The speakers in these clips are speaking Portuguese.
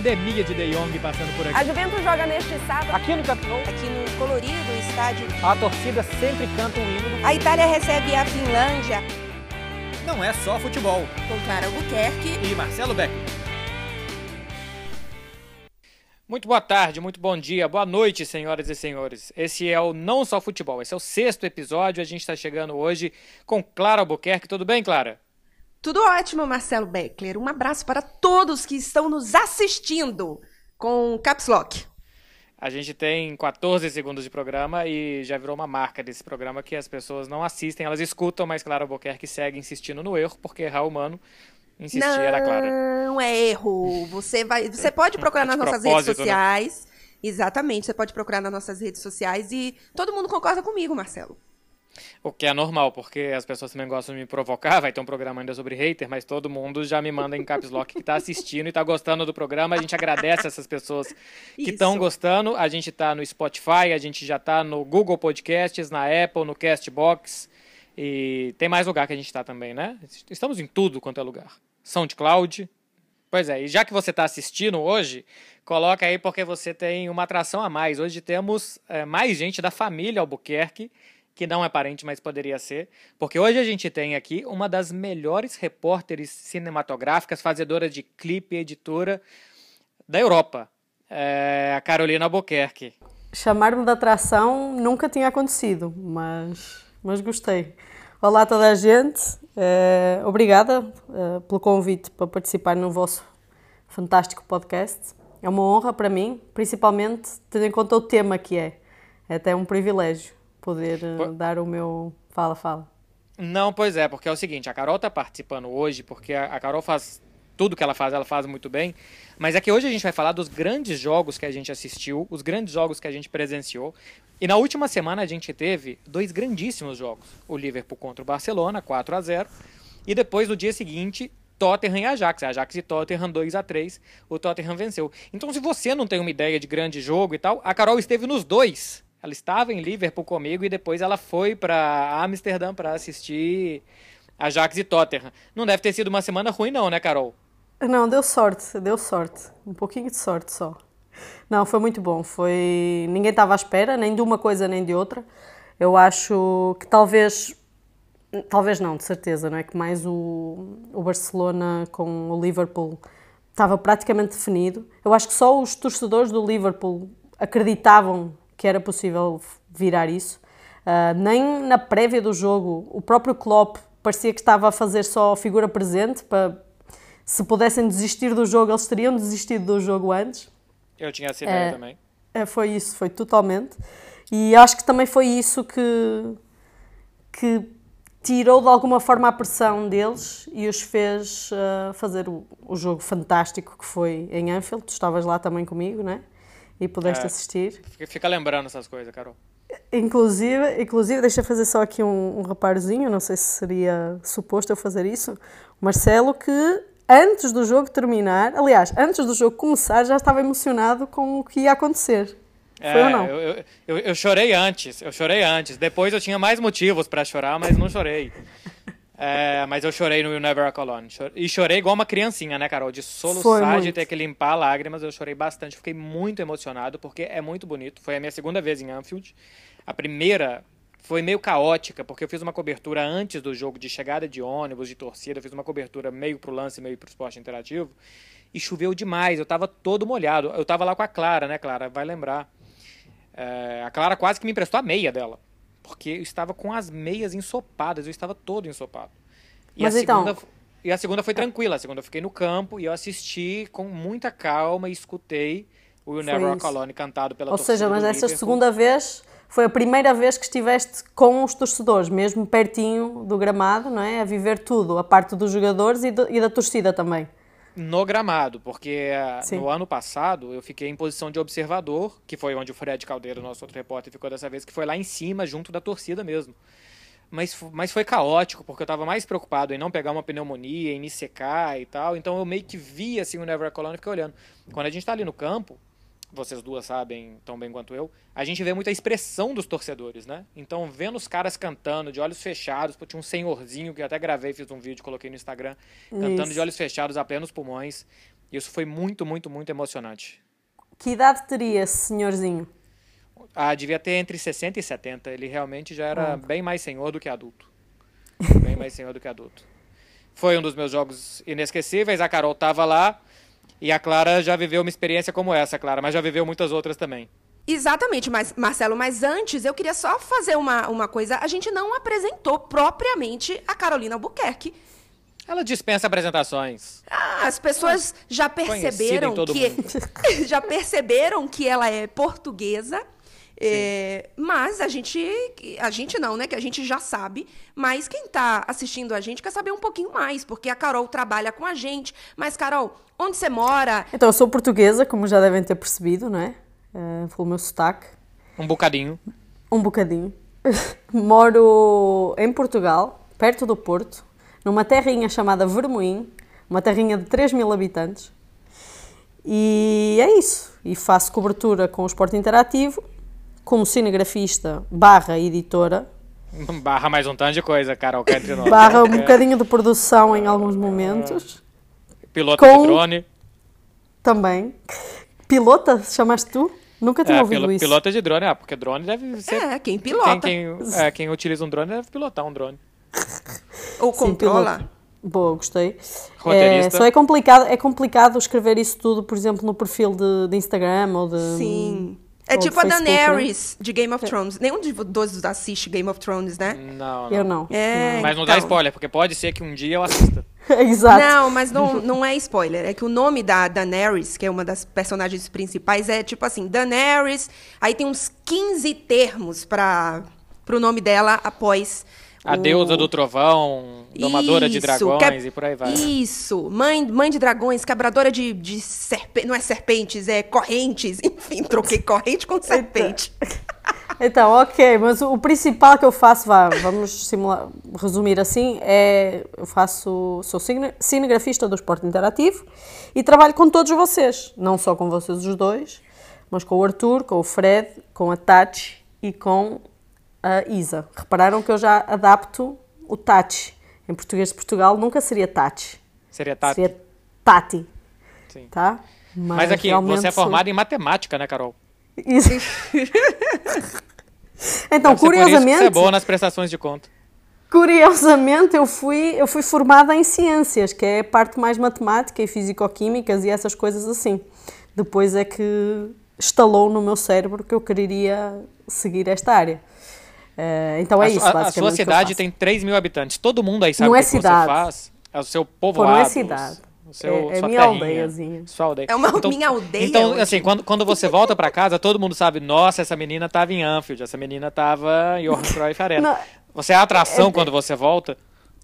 epidemia de De Jong passando por aqui. A Juventus joga neste sábado. Aqui no Camp Aqui no colorido estádio. a torcida sempre canta um hino. A Itália recebe a Finlândia Não é só futebol. com Clara Albuquerque. E Marcelo Beck. Muito boa tarde, muito bom dia, boa noite, senhoras e senhores. Esse é o Não Só Futebol, esse é o sexto episódio. A gente está chegando hoje com Clara Albuquerque. Tudo bem, Clara? Tudo ótimo, Marcelo Beckler. Um abraço para todos que estão nos assistindo com Caps Lock. A gente tem 14 segundos de programa e já virou uma marca desse programa que as pessoas não assistem, elas escutam, mas Clara Albuquerque segue insistindo no erro, porque errar humano insistir era Clara. Não é erro. Você vai, você pode procurar De nas nossas redes né? sociais. Exatamente, você pode procurar nas nossas redes sociais e todo mundo concorda comigo, Marcelo. O que é normal, porque as pessoas também gostam de me provocar. Vai ter um programa ainda sobre hater, mas todo mundo já me manda em caps lock que tá assistindo e tá gostando do programa. A gente agradece essas pessoas que estão gostando. A gente tá no Spotify, a gente já tá no Google Podcasts, na Apple, no Castbox. E tem mais lugar que a gente tá também, né? Estamos em tudo quanto é lugar. SoundCloud. Pois é, e já que você está assistindo hoje, coloca aí porque você tem uma atração a mais. Hoje temos é, mais gente da família Albuquerque, que não é parente, mas poderia ser. Porque hoje a gente tem aqui uma das melhores repórteres cinematográficas, fazedora de clipe editora da Europa, é, a Carolina Albuquerque. Chamar-me de atração nunca tinha acontecido, mas, mas gostei. Olá a toda a gente, eh, obrigada eh, pelo convite para participar no vosso fantástico podcast. É uma honra para mim, principalmente tendo em conta o tema que é. É até um privilégio poder eh, Po- dar o meu fala, fala. Não, pois é, porque é o seguinte, a Carol tá participando hoje, porque a a Carol faz tudo que ela faz, ela faz muito bem, mas é que hoje a gente vai falar dos grandes jogos que a gente assistiu, os grandes jogos que a gente presenciou. E na última semana a gente teve dois grandíssimos jogos. O Liverpool contra o Barcelona, 4 a 0 e depois no dia seguinte, Tottenham e Ajax. Ajax e Tottenham 2 a 3 o Tottenham venceu. Então se você não tem uma ideia de grande jogo e tal, a Carol esteve nos dois. Ela estava em Liverpool comigo e depois ela foi para Amsterdã para assistir Ajax e Tottenham. Não deve ter sido uma semana ruim não, né, Carol? Não, deu sorte, deu sorte. Um pouquinho de sorte só. Não, foi muito bom. Foi ninguém estava à espera, nem de uma coisa nem de outra. Eu acho que talvez, talvez não, de certeza, não é que mais o, o Barcelona com o Liverpool estava praticamente definido. Eu acho que só os torcedores do Liverpool acreditavam que era possível virar isso. Ah, nem na prévia do jogo, o próprio Klopp parecia que estava a fazer só figura presente para se pudessem desistir do jogo, eles teriam desistido do jogo antes. Eu tinha essa ideia É. também. É, foi isso, foi totalmente. E acho que também foi isso que, que tirou de alguma forma a pressão deles e os fez ah, fazer o, o jogo fantástico que foi em Anfield. Tu estavas lá também comigo, né? E pudeste É. assistir. Fica- lembrando essas coisas, Carol. Inclusive, inclusive deixa eu fazer só aqui um, um reparozinho, não sei se seria suposto eu fazer isso. O Marcelo que antes do jogo terminar, aliás, antes do jogo começar, já estava emocionado com o que ia acontecer. Foi É, ou não? Eu, eu, eu, chorei antes, eu chorei antes. Depois eu tinha mais motivos pra chorar, mas não chorei. É, mas eu chorei no You Never Walk Alone. E chorei igual uma criancinha, né, Carol? De soluçar, de ter que limpar lágrimas. Eu chorei bastante, fiquei muito emocionado, porque é muito bonito. Foi a minha segunda vez em Anfield. A primeira foi meio caótica, porque eu fiz uma cobertura antes do jogo de chegada de ônibus, de torcida. Eu fiz uma cobertura meio pro lance, meio pro esporte interativo. E choveu demais, eu tava todo molhado. Eu tava lá com a Clara, né, Clara? Vai lembrar. É, a Clara quase que me emprestou a meia dela. Porque eu estava com as meias ensopadas, eu estava todo ensopado. E Mas a então- segunda, e a segunda foi tranquila. A segunda eu fiquei no campo e eu assisti com muita calma e escutei o You Never Walk. Alone cantado pela Ou torcida seja, mas essa segunda vez foi a primeira vez que estiveste com os torcedores, mesmo pertinho do gramado, não é? A viver tudo, a parte dos jogadores e, do- e da torcida também. No gramado, porque ah, Sim. no ano passado eu fiquei em posição de observador, que foi onde o Fred Caldeira, nosso outro repórter, ficou dessa vez, que foi lá em cima, junto da torcida mesmo. Mas, mas foi caótico, porque eu estava mais preocupado em não pegar uma pneumonia, em me secar e tal. Então eu meio que vi assim o Never Colony e fiquei olhando. Quando a gente está ali no campo, vocês duas sabem tão bem quanto eu, a gente vê muita expressão dos torcedores, né? Então, vendo os caras cantando de olhos fechados, tinha um senhorzinho que eu até gravei, fiz um vídeo, coloquei no Instagram, cantando Isso. de olhos fechados a plenos pulmões. Isso foi muito, muito, muito emocionante. Que idade teria esse senhorzinho? Ah, devia ter entre 60 e 70. Ele realmente já era bem mais senhor do que adulto. Bem mais senhor do que adulto. Foi um dos meus jogos inesquecíveis. A Carol tava lá. E a Clara já viveu uma experiência como essa, Clara, mas já viveu muitas outras também. Exatamente, mas Marcelo, mas antes eu queria só fazer uma, uma coisa. A gente não apresentou propriamente a Carolina Albuquerque. Ela dispensa apresentações. Ah, As pessoas já perceberam que já perceberam que ela é portuguesa. É, mas a gente, a gente não, né? Que a gente já sabe. Mas quem tá assistindo a gente quer saber um pouquinho mais, porque a Carol trabalha com a gente. Mas, Carol, onde você mora? Então, eu sou portuguesa, como já devem ter percebido, não é? Uh, pelo meu sotaque. Um bocadinho. Um bocadinho. Moro em Portugal, perto do Porto, numa terrinha chamada Vermoim, uma terrinha de 3 mil habitantes. E é isso. E faço cobertura com o esporte interativo, como cinegrafista barra editora, Barra mais um tanto de coisa, Carol, cá entre nós. barra um É, bocadinho de produção em alguns momentos, Pilota com- de drone. também. Pilota, chamaste tu? Nunca tinha É, ouvido pilo- isso. pilota de drone, ah, porque drone deve ser. É, quem pilota. Quem, quem, é, quem utiliza um drone deve pilotar um drone. Ou Sim, controla? piloto. Boa, gostei. É, só é complicado, é complicado escrever isso tudo, por exemplo, no perfil de, de Instagram ou de. Sim. É ou tipo a né? Daenerys de Game of Thrones. Nenhum de dois assiste Game of Thrones, né? Não, não. Eu não. É, Mas não dá então. spoiler, porque pode ser que um dia eu assista. Exato. Não, mas não, não é spoiler. É que o nome da Daenerys, que é uma das personagens principais, é tipo assim, Daenerys. Aí tem uns 15 termos para pro nome dela após. A o- deusa do trovão, domadora de Isso, dragões que e por aí vai. Isso, mãe, mãe de dragões, quebradora de, de serpentes, não é serpentes, é correntes. Enfim, troquei corrente com serpente. Então, ok, mas o, o principal que eu faço, vá, vamos simular, resumir assim, é eu faço, sou cine- cinegrafista do esporte interativo e trabalho com todos vocês, não só com vocês os dois, mas com o Arthur, com o Fred, com a Tati e com a Isa. Repararam que eu já adapto o Tati. Em português de Portugal nunca seria Tati, Seria Tati. seria Tati, Sim. tá? Mas aqui, realmente você é sou- formada em matemática, né, Carol? Isso. então, Deve curiosamente, você é boa nas prestações de conta. Curiosamente, eu fui, eu fui formada em ciências, que é a parte mais matemática e fisicoquímicas e essas coisas assim. Depois é que estalou no meu cérebro que eu queria seguir esta área. Eh, então é a, isso, a- basicamente. a sua que cidade tem 3 mil habitantes. Todo mundo aí sabe Não o é que, que você cidade. faz. É o seu Pô, povoado. não é cidade. Seu, É- é sua minha terrinha, aldeiazinha. Sua aldeia. É uma minha aldeia, Então, ótimo. assim, quando, quando você volta pra casa, todo mundo sabe, nossa, essa menina tava em Anfield, essa menina tava em Johan Cruyff Arena. Não, Você é a atração quando você volta.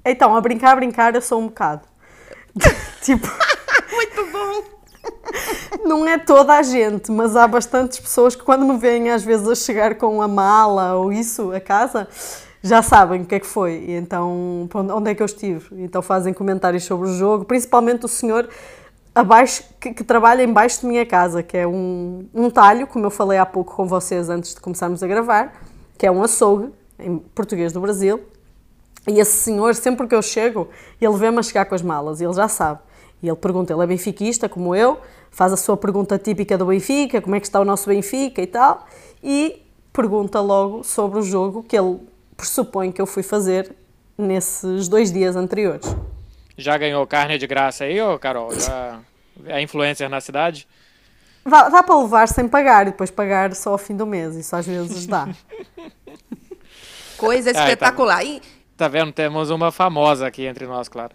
Então, a brincar, a brincar, eu sou um bocado. tipo, Muito bom. não é toda a gente, mas há bastantes pessoas que quando me veem às vezes a chegar com a mala ou isso a casa, já sabem o que é que foi. E então, onde- é que eu estive? Então fazem comentários sobre o jogo, principalmente o senhor abaixo, que, que trabalha embaixo de minha casa, que é um, um talho, como eu falei há pouco com vocês antes de começarmos a gravar, que é um açougue, em português do Brasil, e esse senhor, sempre que eu chego, ele vê-me a chegar com as malas, ele já sabe. E ele pergunta, ele é benfiquista, como eu, faz a sua pergunta típica do Benfica, como é que está o nosso Benfica e tal, e pergunta logo sobre o jogo que ele pressupõe que eu fui fazer nesses dois dias anteriores. Já ganhou carne de graça aí, ô Carol? Já é influencer na cidade? Dá, dá para levar sem pagar e depois pagar só ao fim do mês, isso às vezes dá. Coisa tá. espetacular. E, Tá vendo? Temos uma famosa aqui entre nós, claro.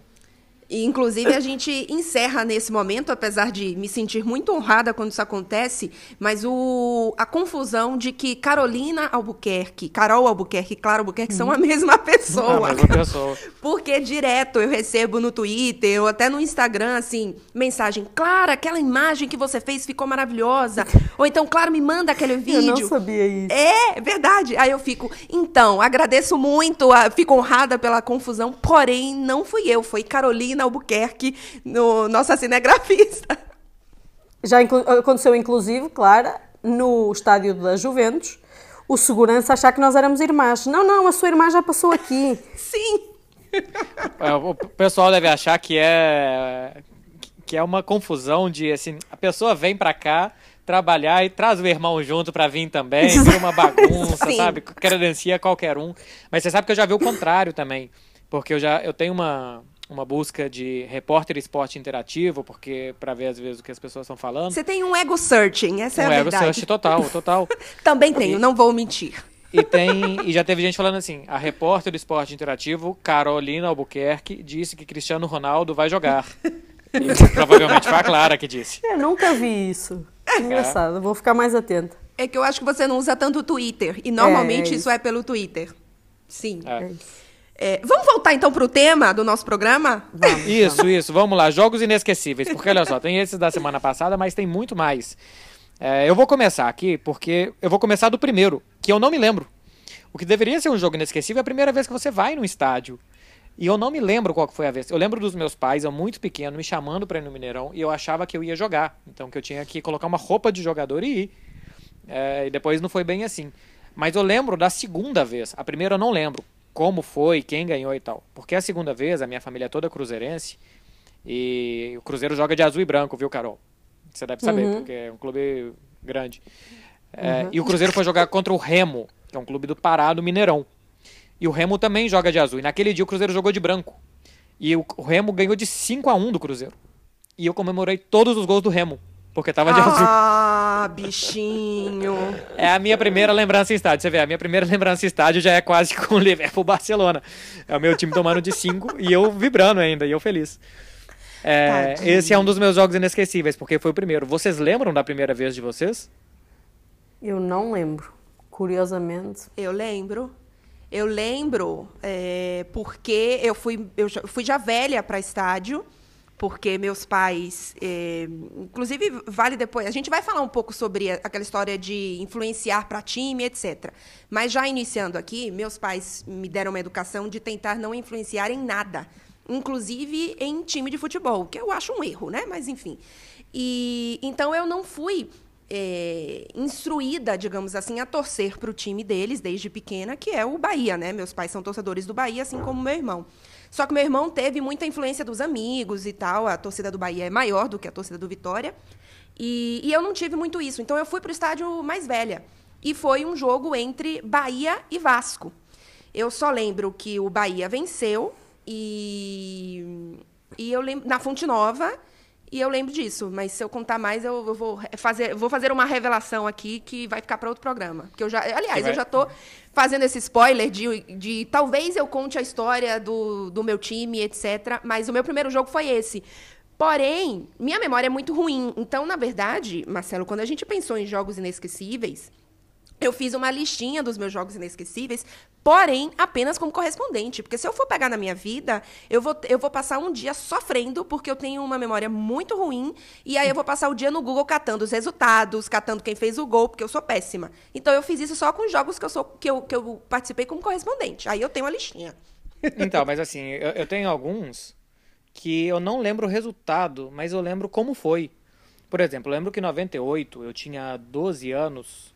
E, inclusive, a gente encerra nesse momento, apesar de me sentir muito honrada quando isso acontece, mas o, a confusão de que Carolina Albuquerque, Carol Albuquerque e Clara Albuquerque são a mesma A pessoa. mesma pessoa. Porque direto eu recebo no Twitter ou até no Instagram, assim, mensagem: Clara, aquela imagem que você fez ficou maravilhosa. ou então, Clara, me manda aquele Eu vídeo. não sabia isso. É, é verdade. Aí eu fico, então, agradeço muito, a- fico honrada pela confusão, porém, não fui eu, foi Carolina Albuquerque, no, nossa cinegrafista. Já inclu- aconteceu, inclusive, Clara, no estádio da Juventus, o segurança achar que nós éramos irmãs. Não, não, a sua irmã já passou aqui. Sim. É, O pessoal deve achar que é que é uma confusão de, assim, a pessoa vem pra cá trabalhar e traz o irmão junto pra vir também, vira uma bagunça, Sim. sabe? Credencia qualquer um. Mas você sabe que eu já vi o contrário também, porque eu já eu tenho uma, uma busca de repórter esporte interativo, porque pra ver às vezes o que as pessoas estão falando. Você tem um ego searching, essa é um a ego verdade. search total, total. Também tenho, não vou mentir. E tem e já teve gente falando assim, a repórter do esporte interativo, Carolina Albuquerque, disse que Cristiano Ronaldo vai jogar. E provavelmente foi a Clara que disse. Eu nunca vi isso. É. Engraçado, vou ficar mais atenta. É que eu acho que você não usa tanto o Twitter. E normalmente É, é isso é pelo Twitter. Sim. É. É, vamos voltar então pro tema do nosso programa? Vamos. Isso, isso. Vamos lá. Jogos inesquecíveis. Porque olha só, tem esses da semana passada, mas tem muito mais. É, eu vou começar aqui porque eu vou começar do primeiro, que eu não me lembro. O que deveria ser um jogo inesquecível é a primeira vez que você vai num estádio. E eu não me lembro qual que foi a vez. Eu lembro dos meus pais, eu muito pequeno, me chamando pra ir no Mineirão e eu achava que eu ia jogar. Então que eu tinha que colocar uma roupa de jogador e ir. É, e depois não foi bem assim. Mas eu lembro da segunda vez. A primeira eu não lembro como foi, quem ganhou e tal. Porque a segunda vez, a minha família é toda cruzeirense. E o Cruzeiro joga de azul e branco, viu, Carol? Você deve saber, porque é um clube grande. É, E o Cruzeiro foi jogar contra o Remo, que é um clube do Pará, do Mineirão. E o Remo também joga de azul. E naquele dia o Cruzeiro jogou de branco. E o, o Remo ganhou de 5 a 1 do Cruzeiro. E eu comemorei todos os gols do Remo, porque tava de azul. Ah, bichinho. É a minha primeira lembrança em estádio. Você vê, a minha primeira lembrança em estádio já é quase com o Liverpool Barcelona. É o meu time tomando de 5 e eu vibrando ainda, e eu feliz. É, esse é um dos meus jogos inesquecíveis, porque foi o primeiro. Vocês lembram da primeira vez de vocês? Eu não lembro. Curiosamente. Eu lembro. Eu lembro é, porque eu fui, eu já- fui já velha para estádio, porque meus pais. é, inclusive, vale depois. A gente vai falar um pouco sobre aquela história de influenciar para time, etc. Mas já iniciando aqui, meus pais me deram uma educação de tentar não influenciar em nada. Inclusive em time de futebol, que eu acho um erro, né? Mas enfim. E então eu não fui é, instruída, digamos assim, a torcer para o time deles desde pequena, que é o Bahia, né? Meus pais são torcedores do Bahia, assim como meu irmão. Só que meu irmão teve muita influência dos amigos e tal. A torcida do Bahia é maior do que a torcida do Vitória. E, e eu não tive muito isso. Então eu fui para o estádio mais velha. E foi um jogo entre Bahia e Vasco. Eu só lembro que o Bahia venceu e, e eu lembro na Fonte Nova e eu lembro disso. Mas se eu contar mais, eu, eu vou fazer, vou fazer uma revelação aqui que vai ficar para outro programa. Que eu já, aliás, vai- eu já tô fazendo esse spoiler de, de talvez eu conte a história do, do meu time, etc. Mas o meu primeiro jogo foi esse. Porém, minha memória é muito ruim. Então, na verdade, Marcelo, quando a gente pensou em jogos inesquecíveis, eu fiz uma listinha dos meus jogos inesquecíveis, porém apenas como correspondente. Porque se eu for pegar na minha vida, eu vou, eu vou passar um dia sofrendo, porque eu tenho uma memória muito ruim. E aí eu vou passar o dia no Google catando os resultados, catando quem fez o gol, porque eu sou péssima. Então eu fiz isso só com jogos que eu, sou, que eu, que eu participei como correspondente. Aí eu tenho uma listinha. Então, mas assim, eu, eu tenho alguns que eu não lembro o resultado, mas eu lembro como foi. Por exemplo, eu lembro que em 98 eu tinha 12 anos.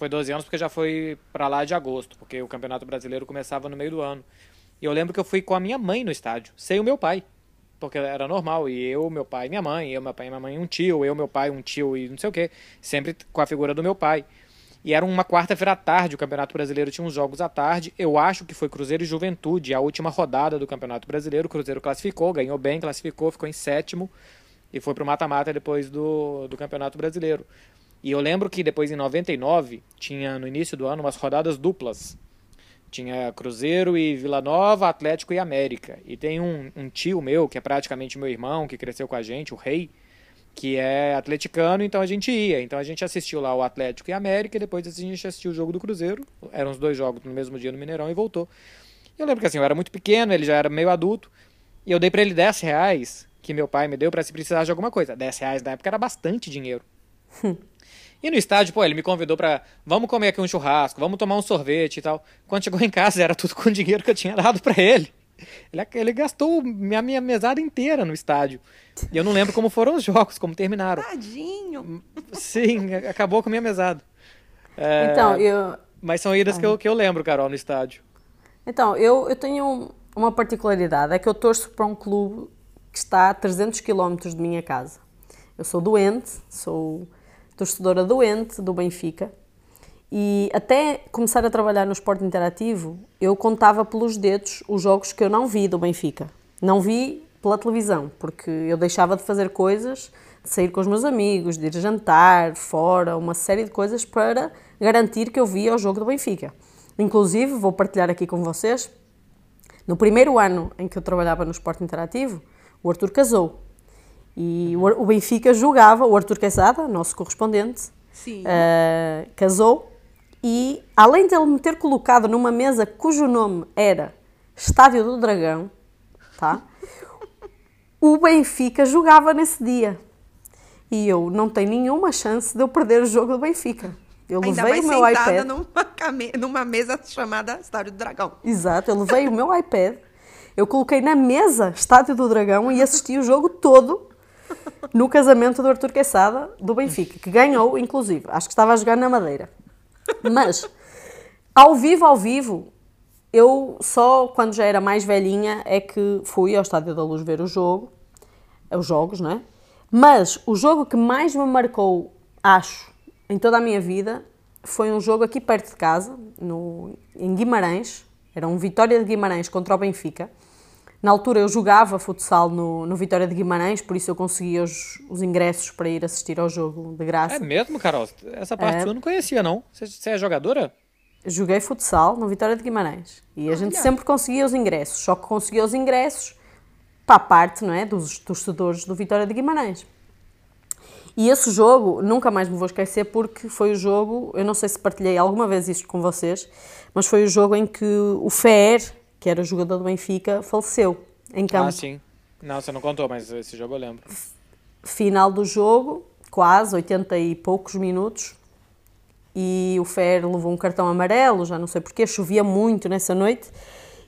Foi 12 anos porque já foi pra lá de agosto, porque o Campeonato Brasileiro começava no meio do ano. E eu lembro que eu fui com a minha mãe no estádio, sem o meu pai. Porque era normal, e eu, meu pai minha mãe, eu, meu pai e minha mãe, um tio, eu, meu pai, um tio e não sei o quê. Sempre com a figura do meu pai. E era uma quarta-feira à tarde, o Campeonato Brasileiro tinha uns jogos à tarde. Eu acho que foi Cruzeiro e Juventude, a última rodada do Campeonato Brasileiro. O Cruzeiro classificou, ganhou bem, classificou, ficou em sétimo e foi pro mata-mata depois do, do Campeonato Brasileiro. E eu lembro que depois em 99 tinha no início do ano umas rodadas duplas. Tinha Cruzeiro e Vila Nova, Atlético e América. E tem um, um tio meu, que é praticamente meu irmão, que cresceu com a gente, o Rei, que é atleticano, então a gente ia. Então a gente assistiu lá o Atlético e América, e depois a gente assistiu o jogo do Cruzeiro. Eram os dois jogos no mesmo dia no Mineirão e voltou. Eu lembro que assim, eu era muito pequeno, ele já era meio adulto, e eu dei pra ele 10 reais, que meu pai me deu pra se precisar de alguma coisa. 10 reais na época era bastante dinheiro. E no estádio, pô, ele me convidou pra. Vamos comer aqui um churrasco, vamos tomar um sorvete e tal. Quando chegou em casa, era tudo com o dinheiro que eu tinha dado pra ele. Ele, ele gastou minha, minha mesada inteira no estádio. E eu não lembro como foram os jogos, como terminaram. Tadinho. Sim, acabou com a minha mesada. É, Então, eu, Mas são idas que, eu, que eu lembro, Carol, no estádio. então eu, eu tenho um- uma particularidade, é que eu torço para um clube que está a 300 km de minha casa. Eu sou doente, sou torcedora doente do Benfica e até começar a trabalhar no esporte interativo, eu contava pelos dedos os jogos que eu não vi do Benfica. Não vi pela televisão, porque eu deixava de fazer coisas, de sair com os meus amigos, de ir jantar fora, uma série de coisas para garantir que eu via o jogo do Benfica. Inclusive, vou partilhar aqui com vocês, no primeiro ano em que eu trabalhava no esporte interativo, o Arthur casou. E o Benfica jogava, o Arthur Quesada, nosso correspondente, uh, casou e além de ele me ter colocado numa mesa cujo nome era Estádio do Dragão, tá? o Benfica jogava nesse dia. E eu não tenho nenhuma chance de eu perder o jogo do Benfica. Eu Ainda levei o meu sentada iPad. Numa, came- numa mesa chamada Estádio do Dragão. Exato, eu levei o meu iPad, eu coloquei na mesa Estádio do Dragão e assisti o jogo todo no casamento do Arthur Quesada, do Benfica, que ganhou, inclusive. Acho que estava a jogar na Madeira. Mas, ao vivo, ao vivo, eu só quando já era mais velhinha é que fui ao Estádio da Luz ver o jogo, os jogos, não é? Mas o jogo que mais me marcou, acho, em toda a minha vida, foi um jogo aqui perto de casa, no, em Guimarães, era um Vitória de Guimarães contra o Benfica. Na altura eu jogava futsal no, no Vitória de Guimarães, por isso eu conseguia os, os ingressos para ir assistir ao jogo de graça. É mesmo, Carol? Essa parte É. eu não conhecia, não. Você, você é jogadora? Joguei futsal no Vitória de Guimarães e a gente sempre conseguia os ingressos, só que conseguia os ingressos para a parte, não é, dos torcedores do Vitória de Guimarães. E esse jogo, nunca mais me vou esquecer porque foi o jogo, eu não sei se partilhei alguma vez isto com vocês, mas foi o jogo em que o Fer, que era jogador do Benfica, faleceu em campo. Ah, sim. Não, você não contou, mas esse jogo eu lembro. final do jogo, quase 80 e poucos minutos, e o Fer levou um cartão amarelo, já não sei porquê, chovia muito nessa noite,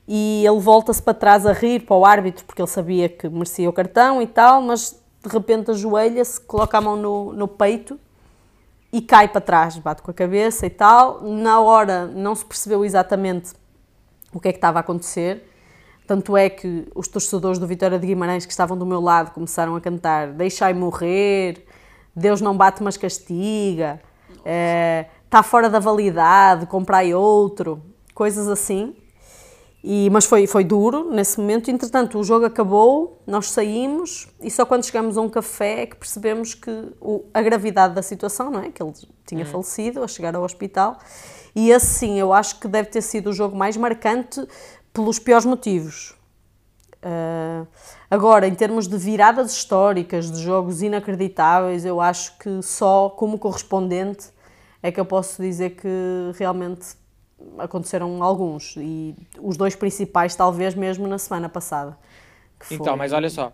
e ele volta-se para trás a rir para o árbitro, porque ele sabia que merecia o cartão e tal, mas de repente ajoelha-se, coloca a mão no, no peito e cai para trás, bate com a cabeça e tal. Na hora não se percebeu exatamente o que é que estava a acontecer. Tanto é que os torcedores do Vitória de Guimarães que estavam do meu lado começaram a cantar Deixai morrer, Deus não bate mas castiga, eh, está fora da validade, comprai outro, coisas assim. E, mas foi, foi duro nesse momento. Entretanto, o jogo acabou, nós saímos e só quando chegamos a um café é que percebemos que o- a gravidade da situação, não é? Que ele tinha falecido a chegar ao hospital. E esse sim, eu acho que deve ter sido o jogo mais marcante pelos piores motivos. Ah, agora, em termos de viradas históricas, de jogos inacreditáveis, eu acho que só como correspondente é que eu posso dizer que realmente aconteceram alguns. E os dois principais, talvez mesmo na semana passada. Então, foi- mas olha só.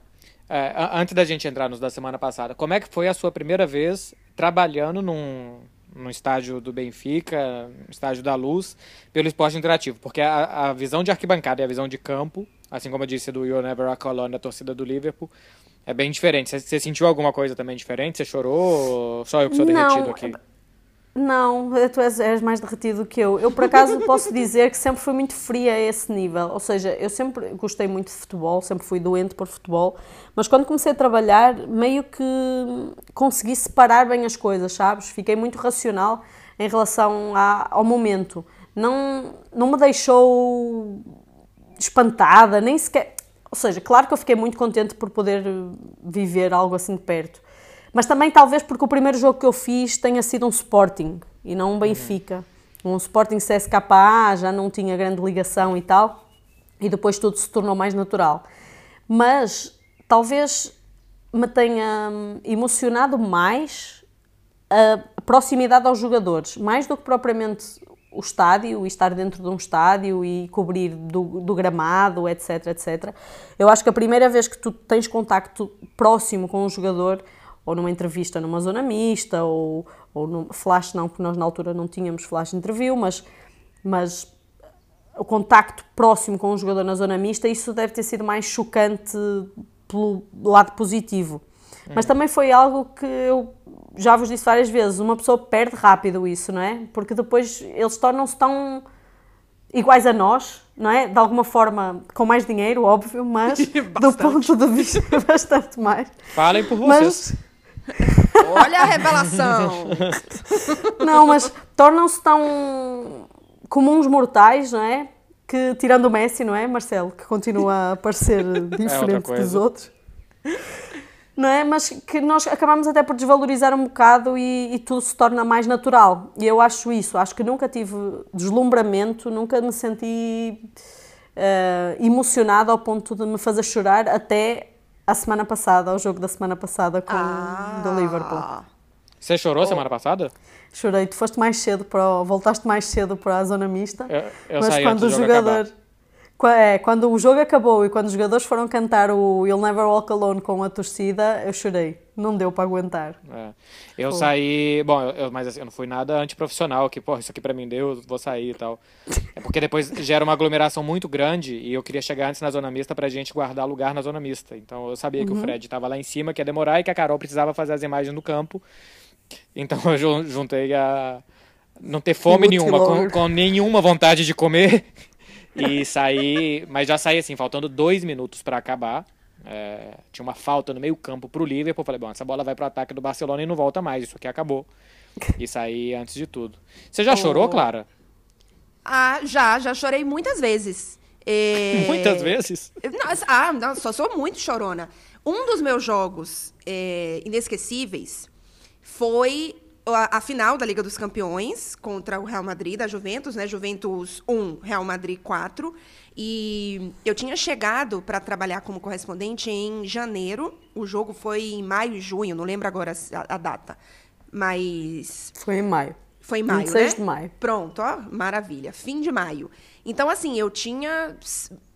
é, antes da gente entrar nos da semana passada, como é que foi a sua primeira vez trabalhando num, num estádio do Benfica, no estádio da Luz, pelo esporte interativo? Porque a, a visão de arquibancada e a visão de campo, assim como eu disse do You Never Walk Alone da torcida do Liverpool, é bem diferente. Você, sentiu alguma coisa também diferente? Você chorou? Ou Só eu que sou Não, derretido aqui. Não, tu és, és mais derretido que eu. Eu, por acaso, posso dizer que sempre fui muito fria a esse nível. Ou seja, eu sempre gostei muito de futebol, sempre fui doente por futebol, mas quando comecei a trabalhar, meio que consegui separar bem as coisas, sabes? Fiquei muito racional em relação à- ao momento. Não, não me deixou espantada, nem sequer. Ou seja, claro que eu fiquei muito contente por poder viver algo assim de perto. Mas também talvez porque o primeiro jogo que eu fiz tenha sido um Sporting e não um Benfica. Um Sporting CSKA já não tinha grande ligação e tal, e depois tudo se tornou mais natural. Mas talvez me tenha hum, emocionado mais a proximidade aos jogadores, mais do que propriamente o estádio e estar dentro de um estádio e cobrir do, do gramado, etc, etc. Eu acho que a primeira vez que tu tens contacto próximo com um jogador, ou numa entrevista numa zona mista, ou, ou no flash não, porque nós na altura não tínhamos flash interview, mas, mas o contacto próximo com um jogador na zona mista, isso deve ter sido mais chocante pelo lado positivo. Mas também foi algo que eu já vos disse várias vezes, uma pessoa perde rápido isso, não é? Porque depois eles tornam-se tão iguais a nós, não é? De alguma forma, com mais dinheiro, óbvio, mas do ponto de vista bastante mais. Falem por vocês. Mas, Olha a revelação! não, mas tornam-se tão comuns mortais, não é? Que, tirando o Messi, não é, Marcelo? Que continua a parecer diferente dos coisa. outros. Não é? Mas que nós acabamos até por desvalorizar um bocado e, e tudo se torna mais natural. E eu acho isso. Acho que nunca tive deslumbramento, nunca me senti emocionada ao ponto de me fazer chorar até a semana passada, ao jogo da semana passada com do Liverpool. Você chorou semana passada? Chorei, tu foste mais cedo para o- voltaste mais cedo para a zona mista. Eu- eu mas saí quando antes o jogador é, quando o jogo acabou e quando os jogadores foram cantar o You'll Never Walk Alone com a torcida, eu chorei. Não deu para aguentar. É. Eu saí. Bom, eu- mas assim, eu não fui nada antiprofissional, que, pô, isso aqui pra mim deu, eu vou sair e tal. É porque depois gera uma aglomeração muito grande e eu queria chegar antes na zona mista pra gente guardar lugar na zona mista. Então eu sabia que o Fred tava lá em cima, que ia demorar e que a Carol precisava fazer as imagens no campo. Então eu jun- juntei a. Não ter fome Útil nenhuma, com, com nenhuma vontade de comer. E saí, mas já saí assim, faltando dois minutos pra acabar. É, tinha uma falta no meio campo pro Liverpool. Falei, bom, essa bola vai pro ataque do Barcelona e não volta mais. Isso aqui acabou. E saí antes de tudo. Você já chorou, Clara? Ah, já, já chorei muitas vezes. É, Muitas vezes. Ah, não, só sou muito chorona. Um dos meus jogos é, inesquecíveis foi a, a final da Liga dos Campeões contra o Real Madrid, da Juventus, né? Juventus 1, Real Madrid 4. E eu tinha chegado para trabalhar como correspondente em janeiro. O jogo foi em maio e junho, não lembro agora a, a data. Mas Foi em maio. foi em maio, 26 né? de maio. Pronto, ó, maravilha. Fim de maio. Então, assim, eu tinha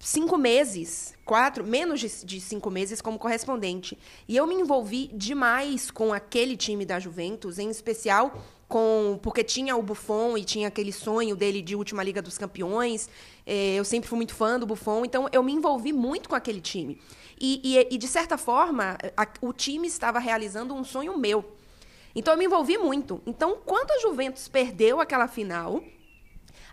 cinco meses, quatro, menos de, de cinco meses como correspondente. E eu me envolvi demais com aquele time da Juventus, em especial com porque tinha o Buffon e tinha aquele sonho dele de última Liga dos Campeões. Eh, eu sempre fui muito fã do Buffon, então eu me envolvi muito com aquele time. E, e- e, de certa forma, a- o time estava realizando um sonho meu. Então eu me envolvi muito. Então, quando a Juventus perdeu aquela final,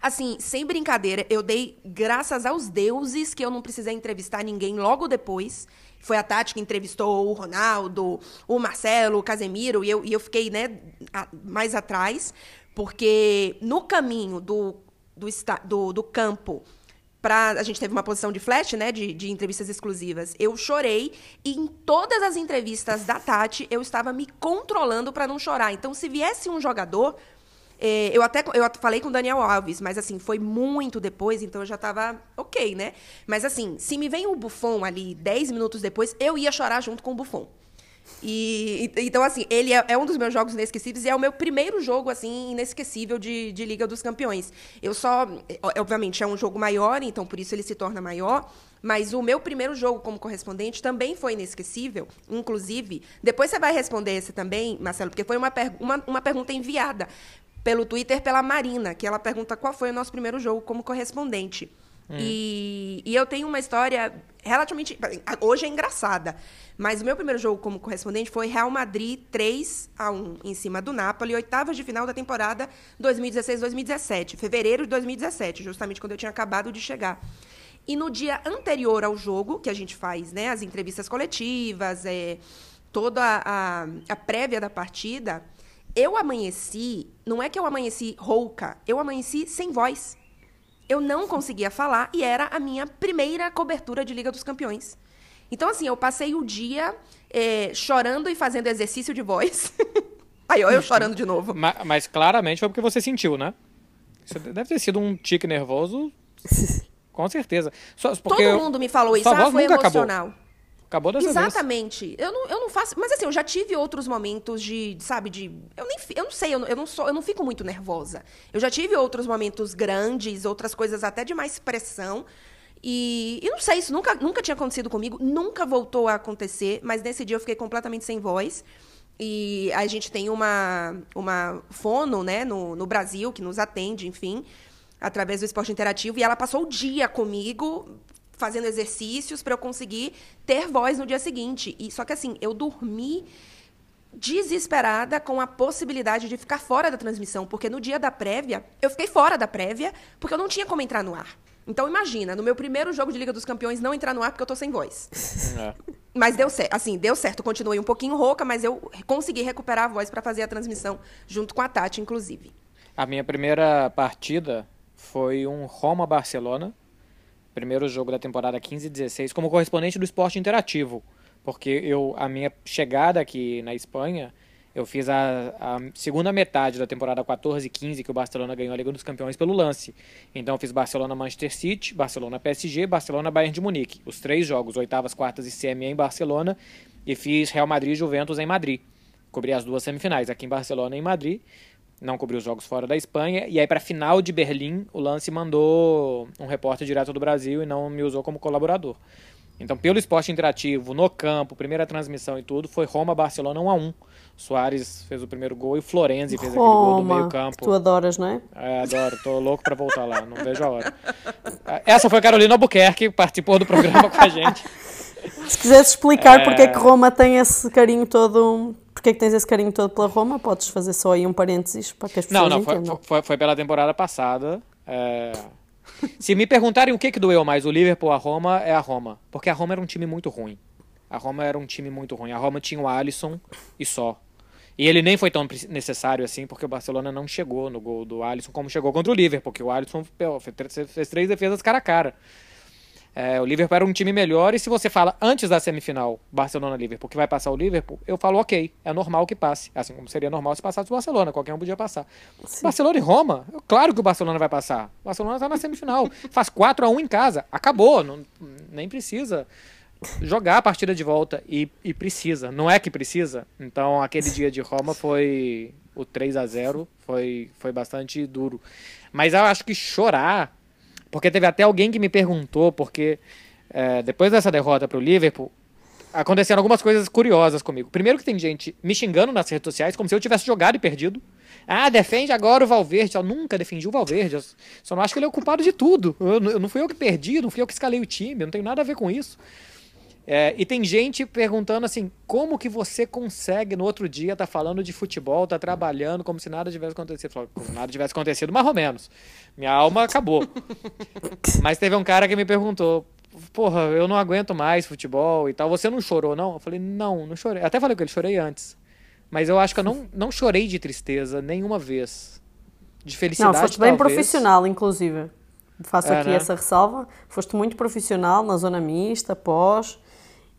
assim, sem brincadeira, eu dei graças aos deuses que eu não precisei entrevistar ninguém logo depois. Foi a Tati que entrevistou o Ronaldo, o Marcelo, o Casemiro, e eu, e eu fiquei né, a- mais atrás, porque no caminho do, do, do, do campo pra, a gente teve uma posição de flash, né, de, de entrevistas exclusivas. Eu chorei e em todas as entrevistas da Tati eu estava me controlando para não chorar. Então, se viesse um jogador, eh, eu até eu falei com o Daniel Alves, mas assim foi muito depois, então eu já estava ok, né? Mas assim, se me vem o Buffon ali 10 minutos depois, eu ia chorar junto com o Buffon. E, então, assim, ele é, é um dos meus jogos inesquecíveis e é o meu primeiro jogo, assim, inesquecível de, de Liga dos Campeões. Eu só. é, Obviamente, é um jogo maior, então por isso ele se torna maior. Mas o meu primeiro jogo como correspondente também foi inesquecível. Inclusive, depois você vai responder esse também, Marcelo, porque foi uma, uma, uma pergunta enviada pelo Twitter pela Marina, que ela pergunta qual foi o nosso primeiro jogo como correspondente. E, e eu tenho uma história relativamente. Hoje é engraçada. Mas o meu primeiro jogo como correspondente foi Real Madrid 3 a 1 em cima do Napoli, oitavas de final da temporada 2016-2017, fevereiro de 2017, justamente quando eu tinha acabado de chegar. E no dia anterior ao jogo, que a gente faz né, as entrevistas coletivas, é, toda a, a prévia da partida, eu amanheci, não é que eu amanheci rouca, eu amanheci sem voz. Eu não conseguia falar e era a minha primeira cobertura de Liga dos Campeões. Então, assim, eu passei o dia eh, chorando e fazendo exercício de voz. Aí, ó, eu chorando de novo. Ma- Mas, claramente foi porque você sentiu, né? Isso deve ter sido um tique nervoso, com certeza. Todo mundo me falou isso, ah, foi nunca acabou. Acabou dessa vez. Exatamente. Eu não, eu não faço. Mas assim, eu já tive outros momentos de, sabe, de. Eu nem eu não sei, eu não, eu não sou, eu não fico muito nervosa. Eu já tive outros momentos grandes, outras coisas até de mais pressão. E, e não sei, isso nunca, nunca tinha acontecido comigo, nunca voltou a acontecer, mas nesse dia eu fiquei completamente sem voz. E a gente tem uma, uma fono, né, no, no Brasil, que nos atende, enfim, através do esporte interativo. E ela passou o dia comigo, fazendo exercícios para eu conseguir ter voz no dia seguinte. E só que assim, eu dormi desesperada com a possibilidade de ficar fora da transmissão, porque no dia da prévia, eu fiquei fora da prévia, porque eu não tinha como entrar no ar. Então imagina, no meu primeiro jogo de Liga dos Campeões não entrar no ar porque eu tô sem voz. É. Mas deu certo, assim, deu certo. Continuei um pouquinho rouca, mas eu consegui recuperar a voz para fazer a transmissão junto com a Tati, inclusive. A minha primeira partida foi um Roma-Barcelona, primeiro jogo da temporada 15-16, como correspondente do esporte interativo. Porque eu, a minha chegada aqui na Espanha, eu fiz a, a segunda metade da temporada 14-15, que o Barcelona ganhou a Liga dos Campeões pelo lance. Então eu fiz Barcelona-Manchester City, Barcelona-PSG, Barcelona-Bayern de Munique. Os três jogos, oitavas, quartas e semi em Barcelona. E fiz Real Madrid-Juventus em Madrid. Cobri as duas semifinais, aqui em Barcelona e em Madrid não cobriu os jogos fora da Espanha. E aí, para a final de Berlim, o Lance mandou um repórter direto do Brasil e não me usou como colaborador. Então, pelo esporte interativo, no campo, primeira transmissão e tudo, foi Roma-Barcelona 1 a 1 Soares fez o primeiro gol e o Florenzi fez aquele gol do Roma, meio campo. tu adoras, não é? Adoro, tô louco pra voltar lá, não vejo a hora. Essa foi a Carolina Albuquerque, que participou do programa com a gente. Se quiseres explicar É. porque é que Roma tem esse carinho todo, porque é que tens esse carinho todo pela Roma, podes fazer só aí um parênteses para que as pessoas Não, não, foi, foi, foi pela temporada passada. é. Se me perguntarem o que, que doeu mais, o Liverpool a Roma, é a Roma. Porque a Roma era um time muito ruim. A Roma era um time muito ruim. A Roma tinha o Alisson e só. E ele nem foi tão necessário assim, porque o Barcelona não chegou no gol do Alisson como chegou contra o Liverpool, porque o Alisson fez três defesas cara a cara. É, o Liverpool era um time melhor, e se você fala antes da semifinal, Barcelona-Liverpool, que vai passar o Liverpool, eu falo ok, é normal que passe. Assim como seria normal se passasse o Barcelona, qualquer um podia passar. Barcelona e Roma, claro que o Barcelona vai passar. O Barcelona está na semifinal, faz 4 a 1 em casa, acabou, não- nem precisa jogar a partida de volta, e, e precisa, não é que precisa. Então aquele dia de Roma foi o 3 a 0 foi, foi bastante duro. Mas eu acho que chorar porque teve até alguém que me perguntou, porque é, depois dessa derrota para o Liverpool, aconteceram algumas coisas curiosas comigo. Primeiro que tem gente me xingando nas redes sociais, como se eu tivesse jogado e perdido. Ah, defende agora o Valverde. Eu nunca defendi o Valverde. Eu só não acho que ele é o culpado de tudo. Eu, eu não fui eu que perdi, não fui eu que escalei o time, eu não tenho nada a ver com isso. É, e tem gente perguntando assim, como que você consegue no outro dia estar falando de futebol, tá trabalhando como se nada tivesse acontecido? Falo, Como nada tivesse acontecido, mais ou menos. Minha alma acabou. Mas teve um cara que me perguntou, porra, eu não aguento mais futebol e tal. Você não chorou, não? Eu falei, não, não chorei. Até falei com ele, chorei antes. Mas eu acho que eu não, não chorei de tristeza nenhuma vez. De felicidade, Não, foste bem talvez. profissional, inclusive. Faço É, aqui né? essa ressalva. Foste muito profissional na zona mista, pós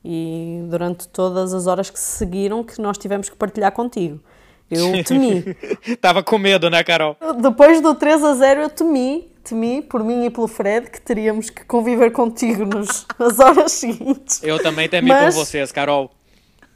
e durante todas as horas que se seguiram que nós tivemos que partilhar contigo. Eu temi. Tava com medo, né, Carol? Depois do 3 a 0 eu temi, temi por mim e pelo Fred que teríamos que conviver contigo nos, nas horas seguintes. Eu também temi Mas- por vocês, Carol.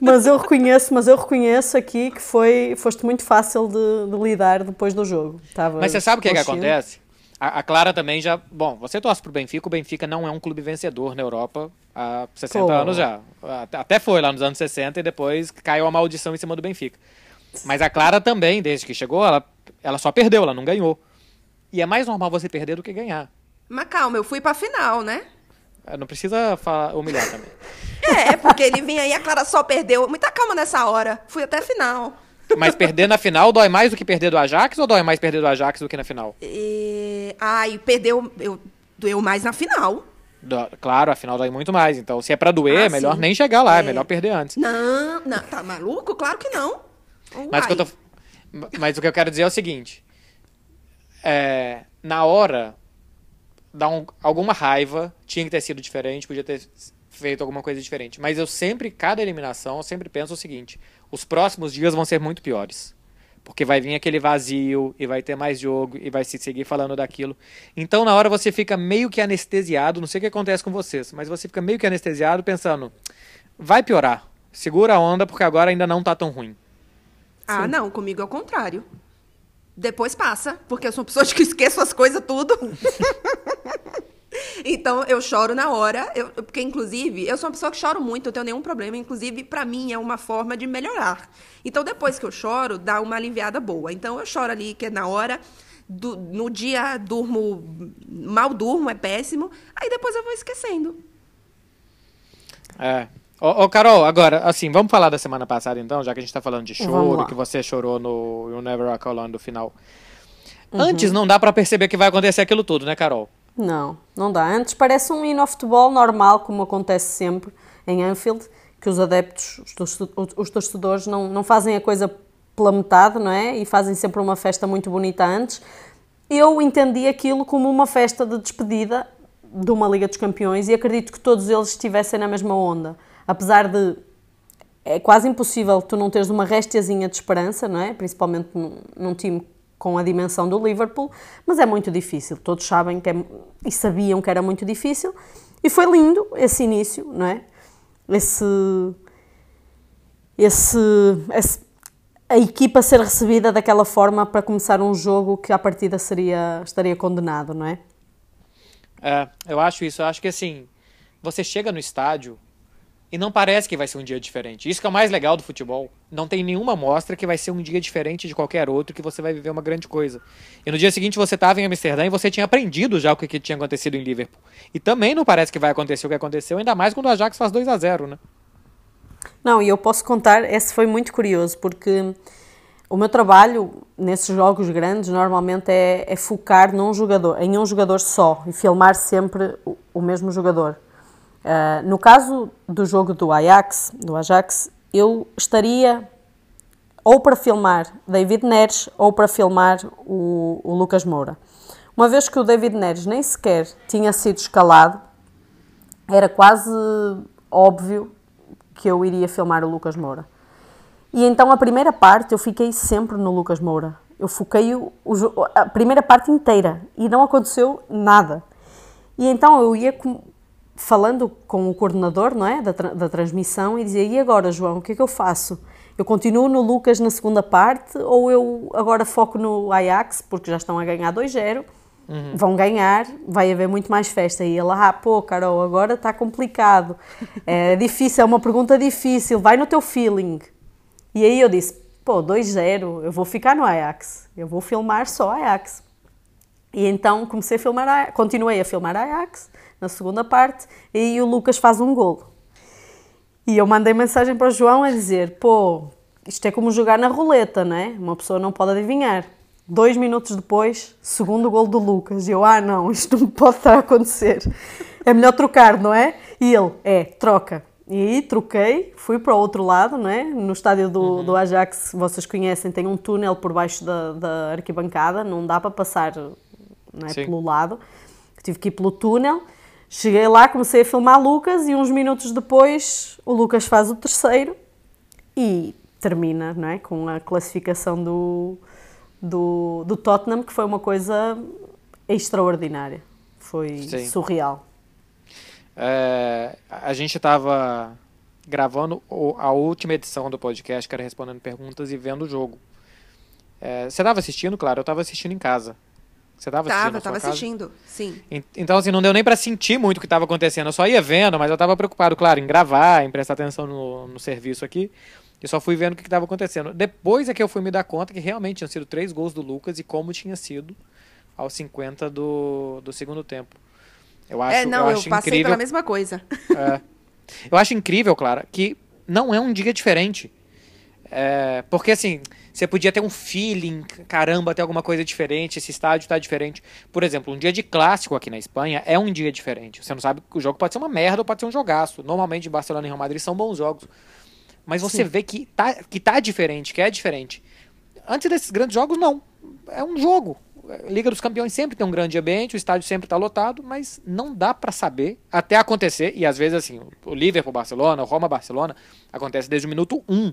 Mas eu reconheço, mas eu reconheço aqui que foi, foste muito fácil de, de lidar depois do jogo. Estava Mas você sabe o que, que consciente. acontece? A, a Clara também já. Bom, você torce pro Benfica, o Benfica não é um clube vencedor na Europa há 60 Pô. anos já. Até- Até foi lá nos anos 60 e depois caiu a maldição em cima do Benfica. Mas a Clara também, desde que chegou, ela, ela só perdeu, ela não ganhou. E é mais normal você perder do que ganhar. Mas calma, eu fui pra final, né? Eh, Não precisa falar- humilhar também. É, porque ele vinha aí, a Clara só perdeu. Muita calma nessa hora. Fui até a final. Mas perder na final dói mais do que perder do Ajax ou dói mais perder do Ajax do que na final? E... Ai, perdeu. Eu, doeu mais na final. Dó- claro, a final dói muito mais. Então, se é pra doer, Ah, é melhor sim. nem chegar lá, é. É. melhor perder antes. Não, não, tá maluco? Claro que não. Mas o, que tô- mas o que eu quero dizer é o seguinte: é, na hora, dá um- alguma raiva, tinha que ter sido diferente, podia ter feito alguma coisa diferente. Mas eu sempre, cada eliminação, eu sempre penso o seguinte: os próximos dias vão ser muito piores. Porque vai vir aquele vazio, e vai ter mais jogo, e vai se seguir falando daquilo. Então, na hora, você fica meio que anestesiado. Não sei o que acontece com vocês, mas você fica meio que anestesiado pensando: vai piorar. Segura a onda, porque agora ainda não tá tão ruim. Ah, não, comigo é o contrário. Depois passa, porque eu sou uma pessoa que esqueço as coisas tudo. então eu choro na hora, eu- porque inclusive eu sou uma pessoa que choro muito, eu tenho nenhum problema, inclusive pra mim é uma forma de melhorar. Então depois que eu choro, dá uma aliviada boa. Então eu choro ali que é na hora, do- no dia durmo mal durmo, é péssimo, aí depois eu vou esquecendo. É. Ô, ô, Carol, agora, assim, vamos falar da semana passada então, já que a gente tá falando de choro, que você chorou no You Never Walk Alone do final. Uhum. Antes não dá pra perceber que vai acontecer aquilo tudo, né, Carol? Não, não dá. Antes parece um hino ao futebol normal, como acontece sempre em Anfield, que os adeptos, os, torcedores, não, não fazem a coisa pela metade, não é? E fazem sempre uma festa muito bonita antes. Eu entendi aquilo como uma festa de despedida de uma Liga dos Campeões e acredito que todos eles estivessem na mesma onda. Apesar de é quase impossível tu não teres uma restiazinha de esperança, não é? Principalmente num, num time com a dimensão do Liverpool, mas é muito difícil. Todos sabem que é, e sabiam que era muito difícil. E foi lindo esse início, não é? Esse, esse, esse a equipa ser recebida daquela forma para começar um jogo que à partida seria, estaria condenado, não é? É, eu acho isso. Eu acho que assim, você chega no estádio e não parece que vai ser um dia diferente. Isso que é o mais legal do futebol. Não tem nenhuma mostra que vai ser um dia diferente de qualquer outro, que você vai viver uma grande coisa. E no dia seguinte você estava em Amsterdã e você tinha aprendido já o que, que tinha acontecido em Liverpool. E também não parece que vai acontecer o que aconteceu, ainda mais quando o Ajax faz 2 a 0 né? Não, e eu posso contar, esse foi muito curioso, porque o meu trabalho nesses jogos grandes normalmente é, é focar num jogador, em um jogador só e filmar sempre o, o mesmo jogador. Uh, no caso do jogo do Ajax, do Ajax, eu estaria ou para filmar David Neres ou para filmar o, o Lucas Moura. Uma vez que o David Neres nem sequer tinha sido escalado, era quase óbvio que eu iria filmar o Lucas Moura. E então a primeira parte eu fiquei sempre no Lucas Moura. Eu foquei o, o, a primeira parte inteira e não aconteceu nada. E então eu ia com, falando com o coordenador não é, da, da transmissão e dizia: E agora, João, o que é que eu faço? Eu continuo no Lucas na segunda parte ou eu agora foco no Ajax, porque já estão a ganhar 2-0 Uhum. Vão ganhar, vai haver muito mais festa. E ele, ah, pô, Carol, agora está complicado. É difícil, é uma pergunta difícil, vai no teu feeling. E aí eu disse, pô, 2-0, eu vou ficar no Ajax, eu vou filmar só Ajax. E então comecei a filmar, continuei a filmar Ajax na segunda parte, e o Lucas faz um golo. E eu mandei mensagem para o João a dizer, pô, isto é como jogar na roleta, não é? Uma pessoa não pode adivinhar. Dois minutos depois, segundo gol do Lucas. E eu, ah, não, isto não pode estar a acontecer. É melhor trocar, não é? E ele, é, troca. E aí troquei, fui para o outro lado, não é? No estádio do, uhum. do Ajax, vocês conhecem, tem um túnel por baixo da, da arquibancada, não dá para passar não é, pelo lado. Tive que ir pelo túnel. Cheguei lá, comecei a filmar Lucas e uns minutos depois o Lucas faz o terceiro e termina, não é? Com a classificação do, do, do Tottenham, que foi uma coisa extraordinária. Foi Sim. surreal. É, a gente estava gravando a última edição do podcast, que era respondendo perguntas e vendo o jogo. É, você estava assistindo, claro, eu estava assistindo em casa. Você estava assistindo? Tava, tava assistindo, sim. Então, assim, não deu nem para sentir muito o que estava acontecendo. Eu só ia vendo, mas eu estava preocupado, claro, em gravar, em prestar atenção no, no serviço aqui. Eu só fui vendo o que estava acontecendo. Depois é que eu fui me dar conta que realmente tinham sido três gols do Lucas e como tinha sido aos 50 do, do segundo tempo. Eu acho, é, não, eu, acho eu passei incrível, pela mesma coisa. É, eu acho incrível, Clara, que não é um dia diferente. É, porque assim, você podia ter um feeling, caramba, ter alguma coisa diferente, esse estádio está diferente. Por exemplo, um dia de clássico aqui na Espanha é um dia diferente. Você não sabe que o jogo pode ser uma merda ou pode ser um jogaço. Normalmente Barcelona e Real Madrid são bons jogos. Mas você Sim. vê que tá, que tá diferente, que é diferente. Antes desses grandes jogos, não. É um jogo. Liga dos Campeões sempre tem um grande ambiente, o estádio sempre está lotado, mas não dá para saber até acontecer. E às vezes, assim, o Liverpool Barcelona, o Roma Barcelona, acontece desde o minuto 1.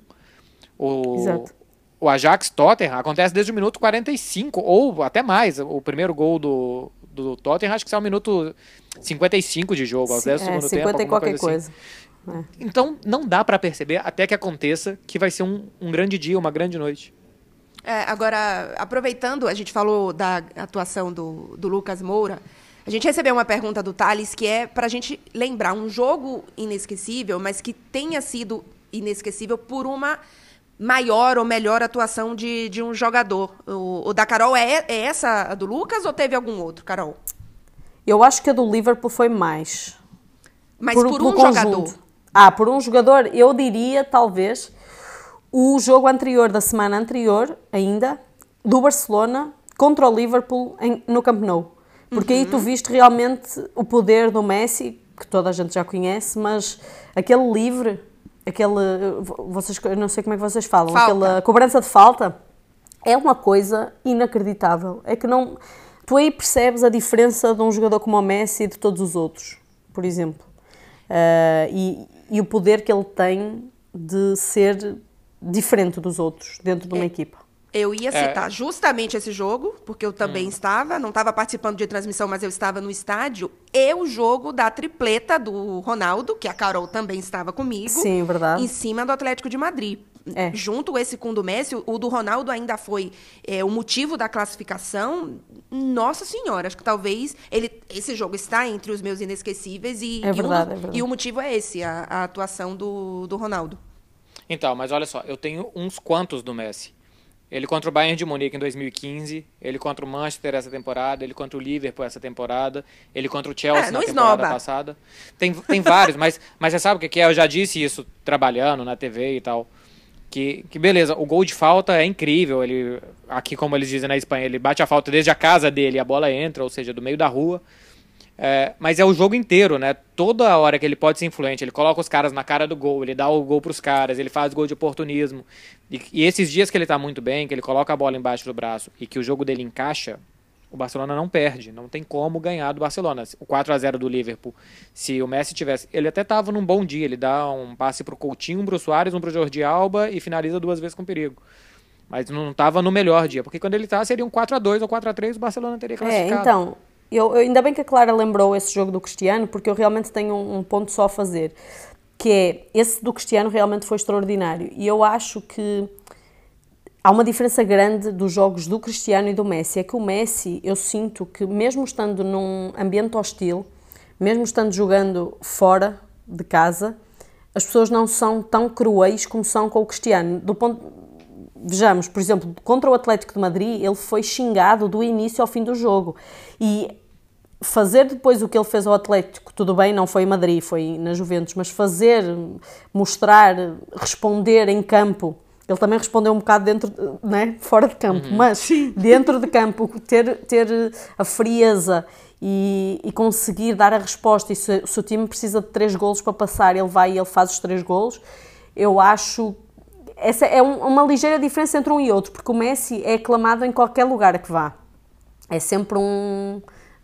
O, Exato. o Ajax Tottenham acontece desde o minuto 45, ou até mais. O primeiro gol do, do Tottenham acho que é o minuto 55 de jogo, aos 10 do é, segundo 50 tempo. e qualquer coisa. Assim. coisa. É. Então não dá para perceber até que aconteça que vai ser um, um grande dia, uma grande noite. É, agora, aproveitando, a gente falou da atuação do, do Lucas Moura. A gente recebeu uma pergunta do Thales que é para a gente lembrar um jogo inesquecível, mas que tenha sido inesquecível por uma maior ou melhor atuação de, de um jogador. O, o da Carol é, é essa a do Lucas ou teve algum outro, Carol? Eu acho que a do Liverpool foi mais. Mas por, por um jogador. Ah, por um jogador, eu diria talvez o jogo anterior da semana anterior, ainda, do Barcelona contra o Liverpool em, no Camp Nou. Porque aí tu viste realmente o poder do Messi, que toda a gente já conhece, mas aquele livre, aquele. Vocês, não sei como é que vocês falam, Falta. aquela cobrança de falta, é uma coisa inacreditável. É que não. Tu aí percebes a diferença de um jogador como o Messi e de todos os outros, por exemplo. Ah, e, e o poder que ele tem de ser diferente dos outros dentro de uma equipa. Eu ia É. citar justamente esse jogo, porque eu também estava, não estava participando de transmissão, mas eu estava no estádio, e o jogo da tripleta do Ronaldo, que a Carol também estava comigo. Sim, verdade. Em cima do Atlético de Madrid. É. Junto esse com o do Messi, o do Ronaldo ainda foi é, o motivo da classificação. Nossa Senhora, acho que talvez ele, esse jogo está entre os meus inesquecíveis e, É e um verdade, é verdade. e o motivo é esse, a, a atuação do, do Ronaldo. Então, mas olha só, eu tenho uns quantos do Messi. Ele contra o Bayern de Munique em 2015, ele contra o Manchester essa temporada, ele contra o Liverpool essa temporada, ele contra o Chelsea É, na temporada esnoba. passada. Tem, tem vários, mas, mas você sabe o que que é? Eu já disse isso trabalhando na TV e tal. Que, que beleza, o gol de falta é incrível. Ele, aqui, como eles dizem na Espanha, ele bate a falta desde a casa dele, a bola entra, ou seja, do meio da rua. É, mas é o jogo inteiro, né? Toda hora que ele pode ser influente, ele coloca os caras na cara do gol, ele dá o gol pros caras, ele faz gol de oportunismo. E, e esses dias que ele tá muito bem, que ele coloca a bola embaixo do braço e que o jogo dele encaixa, o Barcelona não perde, não tem como ganhar do Barcelona. O 4 a 0 do Liverpool, se o Messi tivesse, ele até tava num bom dia, ele dá um passe pro Coutinho, um pro Soares, um pro Jordi Alba e finaliza duas vezes com perigo. Mas não tava no melhor dia, porque quando ele tá seria um 4 a 2 ou 4 a 3 o Barcelona teria É, classificado. então, eu, ainda bem que a Clara lembrou esse jogo do Cristiano, porque eu realmente tenho um, um ponto só a fazer, que é, esse do Cristiano realmente foi extraordinário, e eu acho que há uma diferença grande dos jogos do Cristiano e do Messi, é que o Messi, eu sinto que mesmo estando num ambiente hostil, mesmo estando jogando fora de casa, as pessoas não são tão cruéis como são com o Cristiano, do ponto Vejamos, por exemplo, contra o Atlético de Madrid, ele foi xingado do início ao fim do jogo. E fazer depois o que ele fez ao Atlético, tudo bem, não foi em Madrid, foi na Juventus, mas fazer, mostrar, responder em campo. Ele também respondeu um bocado dentro, né, fora de campo, mas dentro de campo, ter, ter a frieza e, e conseguir dar a resposta. E se, se o time precisa de três golos para passar, ele vai e ele faz os três golos. Eu acho essa é um- uma ligeira diferença entre um e outro, porque o Messi é aclamado em qualquer lugar que vá. É sempre um,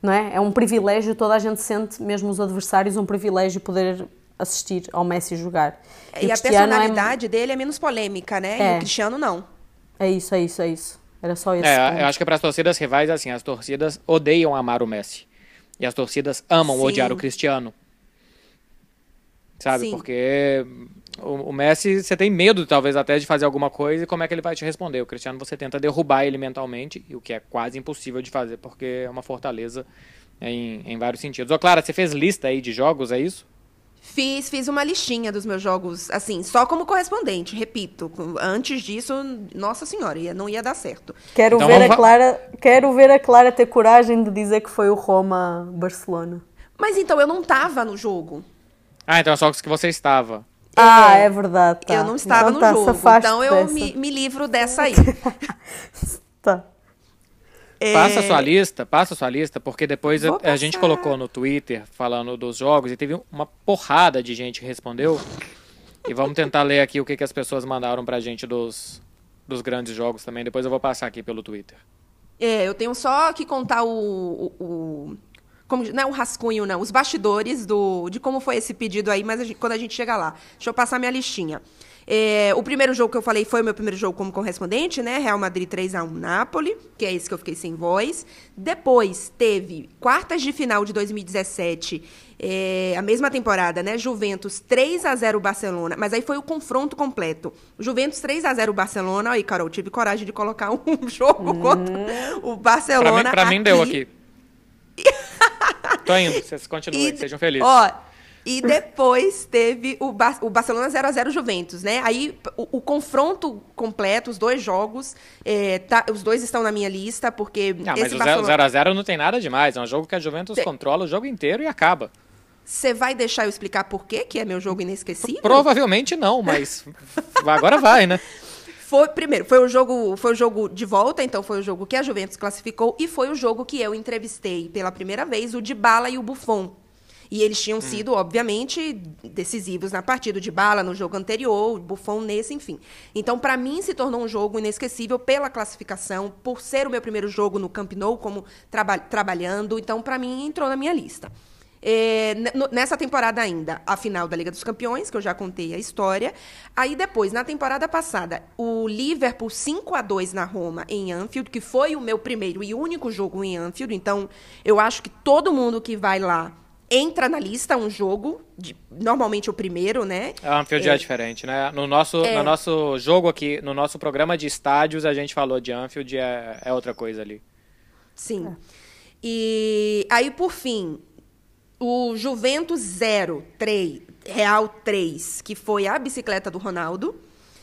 não é? É um privilégio, toda a gente sente, mesmo os adversários, um privilégio poder assistir ao Messi jogar. E, o a é- personalidade dele é menos polêmica, né? E É. o Cristiano não. É, isso, é isso, é isso. Era só esse. É, eu acho que para as torcidas rivais, assim, as torcidas odeiam amar o Messi. E as torcidas amam Sim. odiar o Cristiano. Sabe? Sim. Porque o, o Messi, você tem medo, talvez, até de fazer alguma coisa e como é que ele vai te responder. O Cristiano, você tenta derrubar ele mentalmente, e o que é quase impossível de fazer, porque é uma fortaleza em, em vários sentidos. Ô, Clara, você fez lista aí de jogos, é isso? Fiz, fiz uma listinha dos meus jogos, assim, só como correspondente, repito. Antes disso, nossa senhora, ia- não ia dar certo. Quero, Então ver vamos a Clara, quero ver a Clara ter coragem de dizer que foi o Roma-Barcelona. Mas então, eu não tava no jogo. Ah, então é só que você estava. Ah, é verdade. Tá. Eu não estava então, no tá, jogo. safaste Então eu dessa. me, me livro dessa aí. Tá. É, Passa a sua lista, passa a sua lista, porque depois a, a gente colocou no Twitter falando dos jogos e teve uma porrada de gente que respondeu. E vamos tentar ler aqui o que, que as pessoas mandaram pra gente dos, dos grandes jogos também. Depois eu vou passar aqui pelo Twitter. É, eu tenho só que contar o. o, o- como, não é o rascunho, não, os bastidores do, de como foi esse pedido aí, mas a gente- quando a gente chega lá. Deixa eu passar minha listinha. É, o primeiro jogo que eu falei foi o meu primeiro jogo como correspondente, né? Real Madrid 3x1 Napoli, que é esse que eu fiquei sem voz. Depois teve quartas de final de 2017, é, a mesma temporada, né? Juventus 3x0 Barcelona, mas aí foi o confronto completo. Juventus 3x0 Barcelona, aí, Carol, tive coragem de colocar um jogo contra o Pra Barcelona. mim, pra mim deu aqui. Tô indo, vocês continuem, E- sejam felizes. Ó, e depois teve o, Bar- o Barcelona 0x0 Juventus, né? Aí o, o confronto completo, os dois jogos, é, tá- os dois estão na minha lista, porque Ah, mas o Barcelona... 0x0 não tem nada demais. É um jogo que a Juventus Tem. controla o jogo inteiro e acaba. Você vai deixar eu explicar por quê que é meu jogo inesquecível? Provavelmente não, mas agora vai, né? Foi, primeiro, foi o jogo, foi o jogo de volta, então foi o jogo que a Juventus classificou e foi o jogo que eu entrevistei pela primeira vez o Dybala e o Buffon. E eles tinham sido, obviamente, decisivos na partida de bala no jogo anterior, o Buffon nesse, enfim. Então, para mim, se tornou um jogo inesquecível pela classificação, por ser o meu primeiro jogo no Camp Nou, como traba trabalhando. Então, para mim, entrou na minha lista. É, nessa temporada ainda, a final da Liga dos Campeões, que eu já contei a história. Aí depois, na temporada passada, o Liverpool 5 a 2 na Roma, em Anfield, que foi o meu primeiro e único jogo em Anfield. Então, eu acho que todo mundo que vai lá entra na lista um jogo, de, normalmente o primeiro, né? A Anfield é, é diferente, né? No nosso, é... no nosso jogo aqui, no nosso programa de estádios, a gente falou de Anfield, é, é outra coisa ali. Sim. E aí, por fim, o Juventus 0, 3, Real 3, que foi a bicicleta do Ronaldo.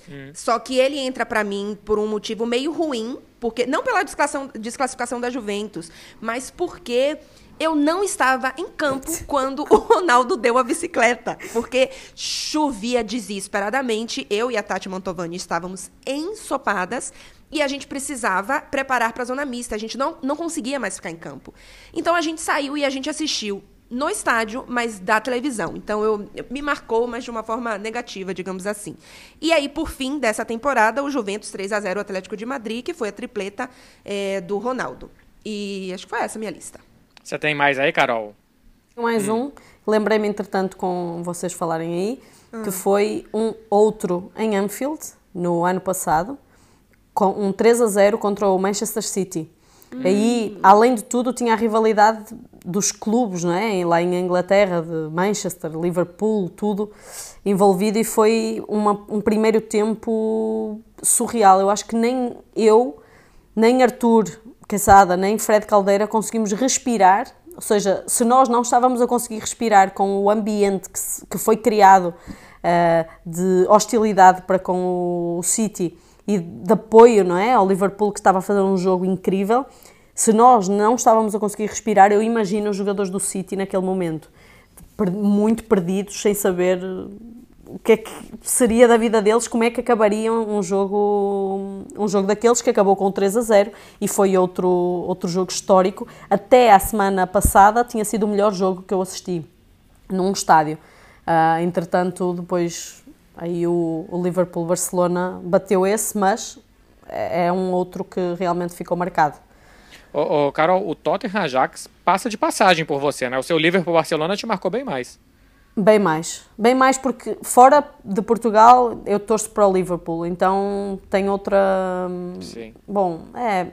Hum. Só que ele entra para mim por um motivo meio ruim, porque não pela desclassificação, desclassificação da Juventus, mas porque eu não estava em campo quando o Ronaldo deu a bicicleta, porque chovia desesperadamente. Eu e a Tati Mantovani estávamos ensopadas e a gente precisava preparar para a zona mista. A gente não, não conseguia mais ficar em campo. Então a gente saiu e a gente assistiu no estádio, mas da televisão. Então eu, eu, me marcou, mas de uma forma negativa, digamos assim. E aí, por fim dessa temporada, o Juventus 3 a 0 Atlético de Madrid, que foi a tripleta é, do Ronaldo. E acho que foi essa a minha lista. Você tem mais aí, Carol? Mais hum. um. Lembrei-me, entretanto, com vocês falarem aí, hum. que foi um outro em Anfield, no ano passado, com um 3 a 0 contra o Manchester City. Hum. Aí, além de tudo, tinha a rivalidade dos clubes, não é? Lá em Inglaterra, de Manchester, Liverpool, tudo envolvido e foi uma, um primeiro tempo surreal. Eu acho que nem eu, nem Arthur, Quesada nem Fred Caldeira conseguimos respirar, ou seja, se nós não estávamos a conseguir respirar com o ambiente que, se, que foi criado uh, de hostilidade para com o City e de apoio não é, ao Liverpool que estava a fazer um jogo incrível, se nós não estávamos a conseguir respirar, eu imagino os jogadores do City naquele momento, muito perdidos, sem saber o que é que seria da vida deles, como é que acabariam um jogo, um jogo daqueles que acabou com 3 a 0 e foi outro, outro jogo histórico. Até a semana passada tinha sido o melhor jogo que eu assisti num estádio. Uh, entretanto, depois aí o, o Liverpool-Barcelona bateu esse, mas é, é um outro que realmente ficou marcado. Ô, ô, Carol, o Tottenham Ajax passa de passagem por você, né? O seu Liverpool-Barcelona te marcou bem mais. Bem mais. Bem mais porque fora de Portugal eu torço para o Liverpool, então tem outra. Sim. Bom, é.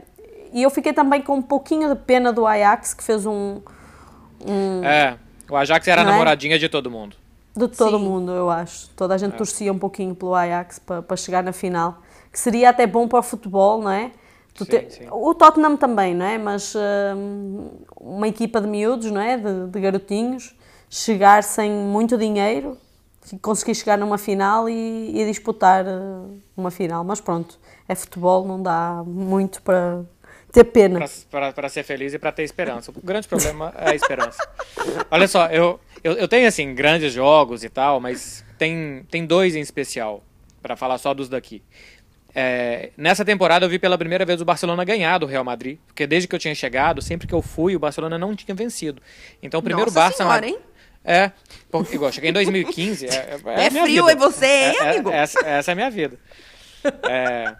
E eu fiquei também com um pouquinho de pena do Ajax que fez um. um é, o Ajax era a é? namoradinha é? de todo mundo. De todo Sim. mundo, eu acho. Toda a gente é. torcia um pouquinho pelo Ajax para, para chegar na final. Que seria até bom para o futebol, não é? Sim, te... sim. O Tottenham também, não é? Mas uh, uma equipa de miúdos, não é? De, de garotinhos chegar sem muito dinheiro, conseguir chegar numa final e, e, disputar eh, uma final. Mas pronto, é futebol, não dá muito para ter pena. Para ser feliz e para ter esperança. O grande problema é a esperança. Olha só, eu, eu, eu, tenho assim grandes jogos e tal, mas tem, tem dois em especial, para falar só dos daqui. É, nessa temporada eu vi pela primeira vez o Barcelona ganhar do Real Madrid, porque desde que eu tinha chegado, sempre que eu fui, o Barcelona não tinha vencido. Então o primeiro Nossa Barça. Senhora, hein? É, porque, igual, cheguei em 2015. É, é, é, é frio é você, hein, é, é, amigo? essa, essa, é a minha vida. É,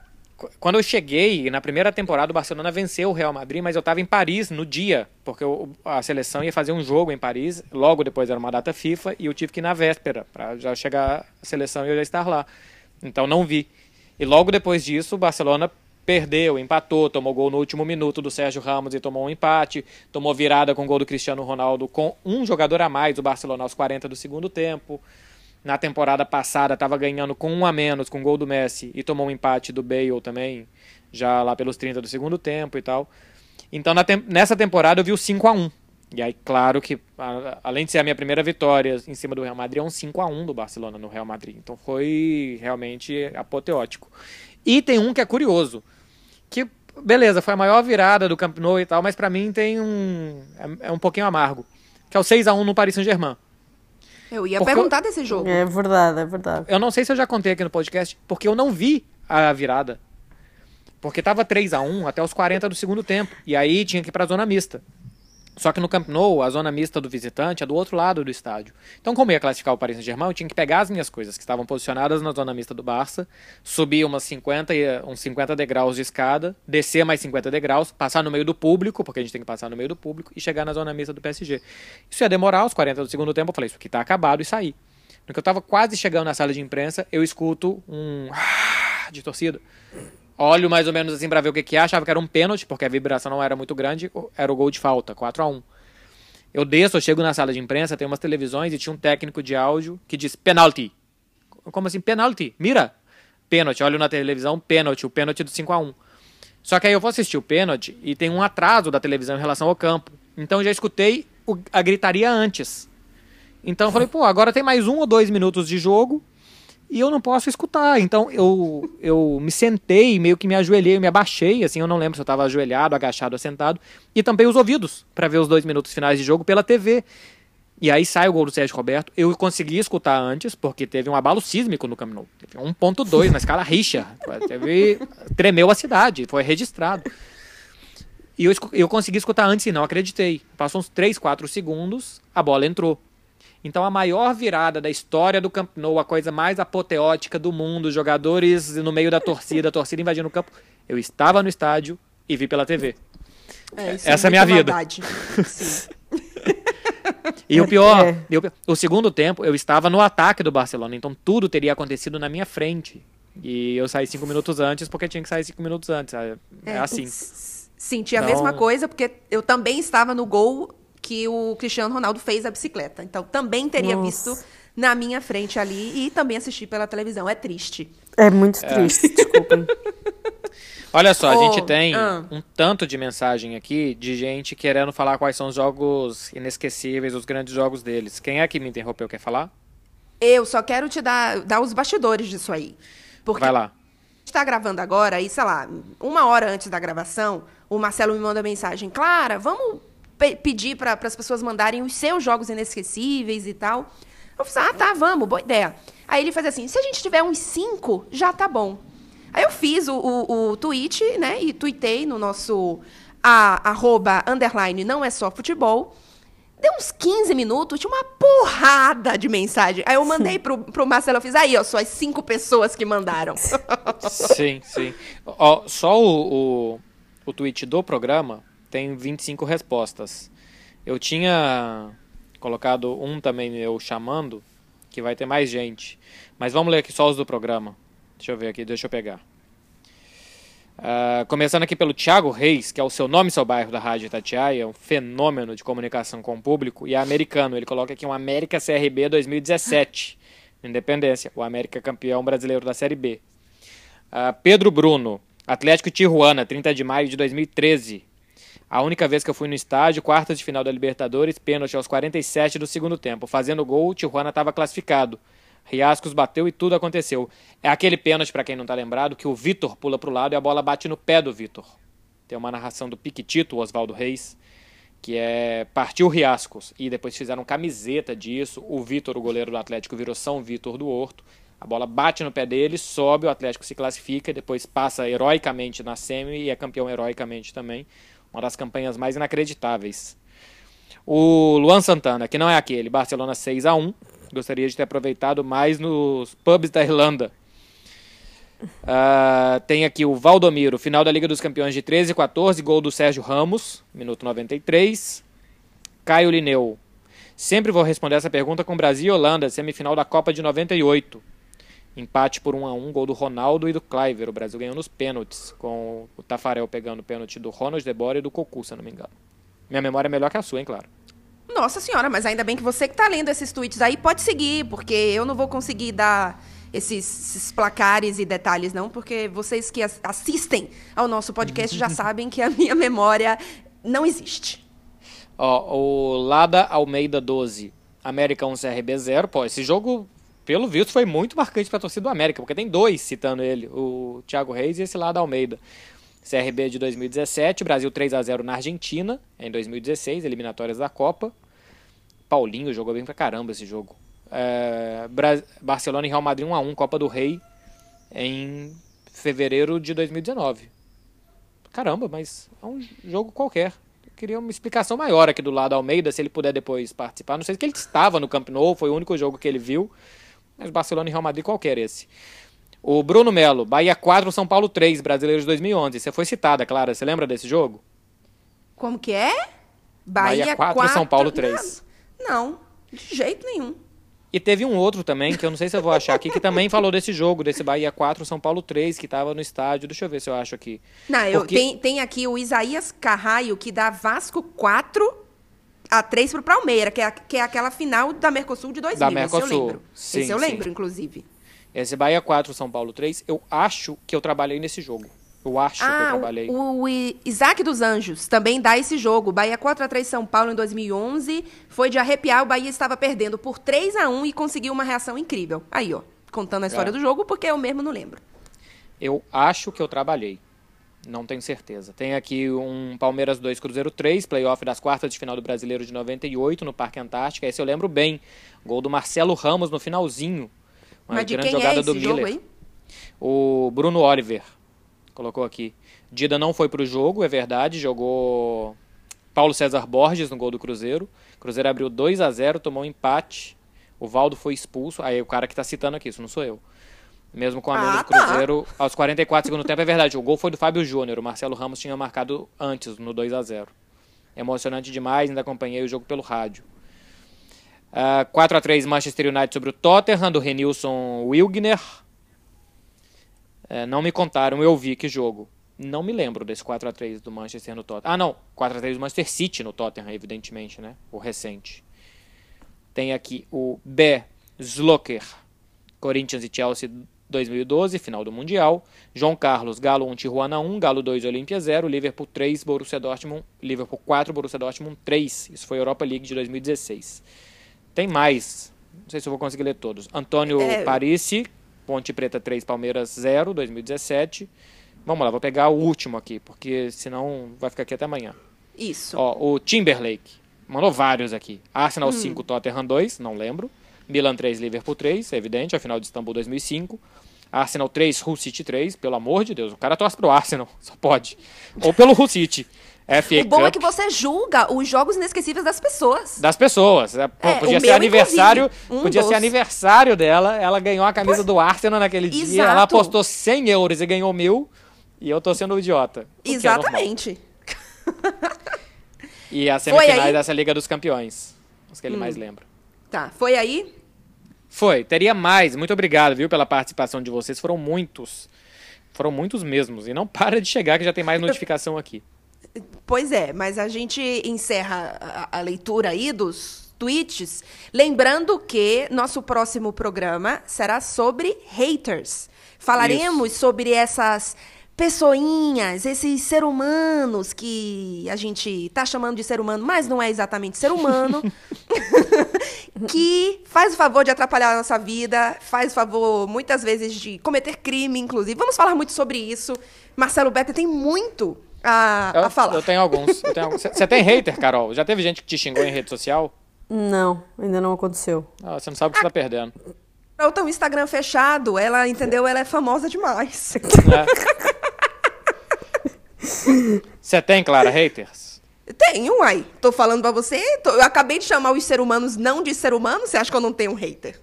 quando eu cheguei, na primeira temporada, o Barcelona venceu o Real Madrid, mas eu estava em Paris no dia, porque eu, a seleção ia fazer um jogo em Paris, logo depois era uma data FIFA, e eu tive que ir na véspera, para já chegar a seleção e eu já estar lá. Então não vi. E logo depois disso, o Barcelona perdeu, empatou, tomou gol no último minuto do Sérgio Ramos e tomou um empate, tomou virada com o gol do Cristiano Ronaldo com um jogador a mais, o Barcelona aos 40 do segundo tempo. Na temporada passada estava ganhando com um a menos com o gol do Messi e tomou um empate do Bale também, já lá pelos 30 do segundo tempo e tal. Então nessa temporada eu vi o 5 a 1 E aí, claro que, a, além de ser a minha primeira vitória em cima do Real Madrid, é um 5 a 1 do Barcelona no Real Madrid. Então foi realmente apoteótico. E tem um que é curioso, que beleza, foi a maior virada do Camp Nou e tal, mas para mim tem um é, é, um pouquinho amargo, que é o 6 a 1 no Paris Saint-Germain. Eu ia porque perguntar eu, desse jogo. É verdade, é verdade. Eu não sei se eu já contei aqui no podcast, porque eu não vi a virada. Porque tava 3 a 1 até os 40 do segundo tempo. E aí tinha que ir pra zona mista. Só que no Camp Nou, a zona mista do visitante é do outro lado do estádio. Então, como ia classificar o Paris Saint-Germain, eu tinha que pegar as minhas coisas que estavam posicionadas na zona mista do Barça, subir umas 50, e- uns 50 degraus de escada, descer mais 50 degraus, passar no meio do público, porque a gente tem que passar no meio do público, e chegar na zona mista do PSG. Isso ia demorar os 40 do segundo tempo, eu falei, isso aqui tá acabado, e saí. No que eu tava quase chegando na sala de imprensa, eu escuto um de torcida. Olho mais ou menos assim pra ver o que que é. Achava que era um pênalti, porque a vibração não era muito grande. Era o gol de falta, 4 a 1 Eu desço, eu chego na sala de imprensa, tem umas televisões e tinha um técnico de áudio que diz penalty. Como assim, penalty? Mira! Pênalti, olho na televisão, pênalti, o pênalti do 5 a 1 Só que aí eu vou assistir o pênalti e tem um atraso da televisão em relação ao campo. Então eu já escutei a gritaria antes. Então eu falei, pô, agora tem mais um ou dois minutos de jogo e eu não posso escutar. Então eu, eu me sentei, meio que me ajoelhei, me abaixei, assim, eu não lembro se eu estava ajoelhado, agachado ou sentado, e tampei os ouvidos para ver os dois minutos finais de jogo pela TV. E aí sai o gol do Sérgio Roberto. Eu consegui escutar antes, porque teve um abalo sísmico no Camp Nou. Teve 1.2 na escala Richter. Teve, tremeu a cidade, foi registrado. E eu, eu consegui escutar antes e não acreditei. Passou uns 3, 4 segundos, a bola entrou. Então a maior virada da história do Camp Nou, a coisa mais apoteótica do mundo, jogadores no meio da torcida, a torcida invadindo o campo. Eu estava no estádio e vi pela TV. É, isso Essa é a minha vida. E o pior, É. o, segundo tempo, eu estava no ataque do Barcelona, então tudo teria acontecido na minha frente. E eu saí cinco minutos antes porque tinha que sair cinco minutos antes. É, é assim. s- Senti a Então- mesma coisa, porque eu também estava no gol que o Cristiano Ronaldo fez a bicicleta. Então, também teria Nossa. visto na minha frente ali e também assisti pela televisão. É triste. É muito triste, desculpem. Olha só, a Oh, gente tem ah. um tanto de mensagem aqui de gente querendo falar quais são os jogos inesquecíveis, os grandes jogos deles. Quem é que me interrompeu? Quer falar? Eu só quero te dar, dar os bastidores disso aí. Porque Vai lá. a gente tá gravando agora e, sei lá, uma hora antes da gravação, o Marcelo me manda mensagem. Clara, vamos pe- pedir para as pessoas mandarem os seus jogos inesquecíveis e tal. Eu falei, ah, tá, vamos, boa ideia. Aí ele faz assim, se a gente tiver uns cinco, já tá bom. Aí eu fiz o, o, o tweet, né, e tuitei no nosso a, arroba, underline, não é só futebol. Deu uns 15 minutos, tinha uma porrada de mensagem. Aí eu mandei pro, pro Marcelo, eu fiz, aí, ó, só as cinco pessoas que mandaram. Sim, sim. Ó, só o, o, o tweet do programa tem 25 respostas. Eu tinha colocado um também meu chamando, que vai ter mais gente. Mas vamos ler aqui só os do programa. Deixa eu ver aqui, deixa eu pegar. Ah, começando aqui pelo Thiago Reis, que é o seu nome seu bairro da Rádio Itatiaia, um fenômeno de comunicação com o público, e é americano. Ele coloca aqui um América CRB 2017. Independência, o América campeão brasileiro da Série B. Ah, Pedro Bruno, Atlético Tijuana, 30 de maio de 2013. A única vez que eu fui no estádio, quartas de final da Libertadores, pênalti aos 47 do segundo tempo. Fazendo gol, o Tijuana estava classificado. Riascos bateu e tudo aconteceu. É aquele pênalti, para quem não tá lembrado, que o Vitor pula pro lado e a bola bate no pé do Vitor. Tem uma narração do Piquitito, Oswaldo Reis, que é partiu Riascos. E depois fizeram camiseta disso. O Vitor, o goleiro do Atlético, virou São Vitor do Horto. A bola bate no pé dele, sobe, o Atlético se classifica, depois passa heroicamente na semi e é campeão heroicamente também. Uma das campanhas mais inacreditáveis. O Luan Santana, que não é aquele, Barcelona 6 a 1 Gostaria de ter aproveitado mais nos pubs da Irlanda. Ah, tem aqui o Valdomiro, final da Liga dos Campeões de 13 e 14, gol do Sérgio Ramos, minuto 93. Caio Lineu. Sempre vou responder essa pergunta com Brasil e Holanda, semifinal da Copa de 98. Empate por 1 a 1 gol do Ronaldo e do Cliver. O Brasil ganhou nos pênaltis, com o Tafarel pegando o pênalti do Ronald Debora e do Cocu, se eu não me engano. Minha memória é melhor que a sua, hein, claro. Nossa senhora, mas ainda bem que você que tá lendo esses tweets aí pode seguir, porque eu não vou conseguir dar esses, esses placares e detalhes, não, porque vocês que as- assistem ao nosso podcast já sabem que a minha memória não existe. Ó, o Lada Almeida 12, América 1 CRB 0. Pô, esse jogo, pelo visto, foi muito marcante pra torcida do América, porque tem dois citando ele, o Thiago Reis e esse Lada Almeida. CRB de 2017, Brasil 3 a 0 na Argentina, em 2016, eliminatórias da Copa. Paulinho jogou bem pra caramba esse jogo. É, Barcelona e Real Madrid 1 a 1 Copa do Rei em fevereiro de 2019. Caramba, mas é um jogo qualquer. Eu queria uma explicação maior aqui do lado Almeida, se ele puder depois participar. Não sei se ele estava no Camp Nou, foi o único jogo que ele viu. Mas Barcelona e Real Madrid qualquer esse. O Bruno Melo, Bahia 4, São Paulo 3, Brasileiros de 2011. Você foi citada, Clara. Você lembra desse jogo? Como que é? Bahia 4, São Paulo 3. Não, de jeito nenhum. E teve um outro também, que eu não sei se eu vou achar aqui, que também falou desse jogo, desse Bahia 4, São Paulo 3, que estava no estádio. Deixa eu ver se eu acho aqui. Não, eu, Porque- tem, tem aqui o Isaías Carraio, que dá Vasco 4 a 3 pro Palmeiras, que é, que é aquela final da Mercosul de 2000. Da esse eu Mercosul. lembro. Sim, esse eu sim. lembro, inclusive. Esse Bahia 4, São Paulo 3, eu acho que eu trabalhei nesse jogo. Eu acho que eu Ah, trabalhei. o, o Isaac dos Anjos também dá esse jogo. Bahia 4 a 3 São Paulo em 2011. Foi de arrepiar, o Bahia estava perdendo por 3 a 1 e conseguiu uma reação incrível. Aí, ó, contando a história É. do jogo, porque eu mesmo não lembro. Eu acho que eu trabalhei. Não tenho certeza. Tem aqui um Palmeiras 2, Cruzeiro 3, playoff das quartas de final do Brasileiro de 98 no Parque Antártica. Esse eu lembro bem. Gol do Marcelo Ramos no finalzinho. Uma Mas de grande quem jogada é do jogo Miller. O Bruno Oliver colocou aqui. Dida não foi pro jogo, é verdade. Jogou Paulo César Borges no gol do Cruzeiro. Cruzeiro abriu 2 a 0 tomou um empate. O Valdo foi expulso. Aí o cara que tá citando aqui, isso não sou eu. Mesmo com a menos Ah, do tá. Cruzeiro, aos 44 segundos do tempo, é verdade. O gol foi do Fábio Júnior. O Marcelo Ramos tinha marcado antes, no 2 a 0 Emocionante demais, ainda acompanhei o jogo pelo rádio. Ah, 4 a 3 Manchester United sobre o Tottenham, do Renilson Wilgner. É, não me contaram, eu vi que jogo. Não me lembro desse 4 a 3 do Manchester no Tottenham. Ah, não. 4 a 3 do Manchester City no Tottenham, evidentemente, né? O recente. Tem aqui o B. Sloker. Corinthians e Chelsea 2012, final do Mundial. João Carlos, Galo 1, Tijuana 1, Galo 2, Olímpia 0, Liverpool 3, Borussia Dortmund, Liverpool 4, Borussia Dortmund 3. Isso foi Europa League de 2016. Tem mais. Não sei se eu vou conseguir ler todos. Antônio É. Parisi, Ponte Preta 3, Palmeiras 0, 2017. Vamos lá, vou pegar o último aqui, porque senão vai ficar aqui até amanhã. Isso. Ó, o Timberlake. Mandou vários aqui. Arsenal 5, Tottenham 2, não lembro. Milan 3, Liverpool 3, é evidente, a final de Istambul 2005. Arsenal 3, Hull City 3, pelo amor de Deus, o cara torce pro Arsenal, só pode. Ou pelo Hull City. FA o bom Cup é que você julga os jogos inesquecíveis das pessoas. das pessoas. É, pô, É, podia ser meu, aniversário, um podia ser aniversário dela, ela ganhou a camisa do Arsenal naquele dia, ela Exato. apostou 100 euros e ganhou mil, e eu tô sendo um idiota. é. Exatamente. E as Foi semifinais? Hum. dessa Liga dos Campeões, os que ele mais lembra. Tá, foi aí? Foi, teria mais. Muito obrigado, viu, pela participação de vocês. Foram muitos. Foram muitos mesmos. E não para de chegar, que já tem mais notificação aqui. Pois é, mas a gente encerra a, a leitura aí dos tweets, lembrando que nosso próximo programa será sobre haters. Falaremos sobre essas pessoinhas, esses ser humanos que a gente tá chamando de ser humano, mas não é exatamente ser humano, que faz o favor de atrapalhar a nossa vida, faz o favor, muitas vezes, de cometer crime, inclusive. Vamos falar muito sobre isso. Marcelo Becker tem muito a, Eu, a falar. eu tenho alguns. Você tem hater, Carol? Já teve gente que te xingou em rede social? Não, ainda não aconteceu. Ah, você não sabe o que você tá perdendo. Outra, o Instagram fechado, ela, entendeu? Ela é famosa demais. né? Você tem, Clara, haters? Um aí. Tô falando pra você. tô- eu acabei de chamar os seres humanos não de ser humano. Você acha que eu não tenho um hater?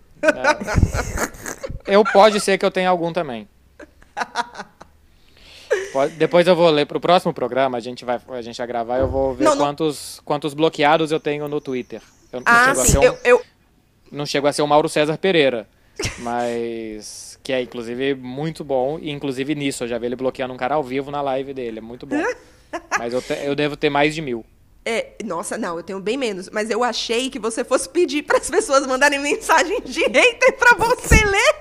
Eu pode ser que eu tenha algum também. Pode- depois eu vou ler pro próximo programa, a gente vai, a gente vai gravar, eu vou ver Não, não- quantos, quantos bloqueados eu tenho no Twitter. Eu não Ah, chego a sim. ser um- Eu, eu- não chego a ser o Mauro César Pereira, mas que é inclusive muito bom, e inclusive nisso eu já vi ele bloqueando um cara ao vivo na live dele, é muito bom. Mas eu, te- eu devo ter mais de mil. é, nossa, não, eu tenho bem menos. Mas eu achei que você fosse pedir para as pessoas mandarem mensagem de hater pra você ler.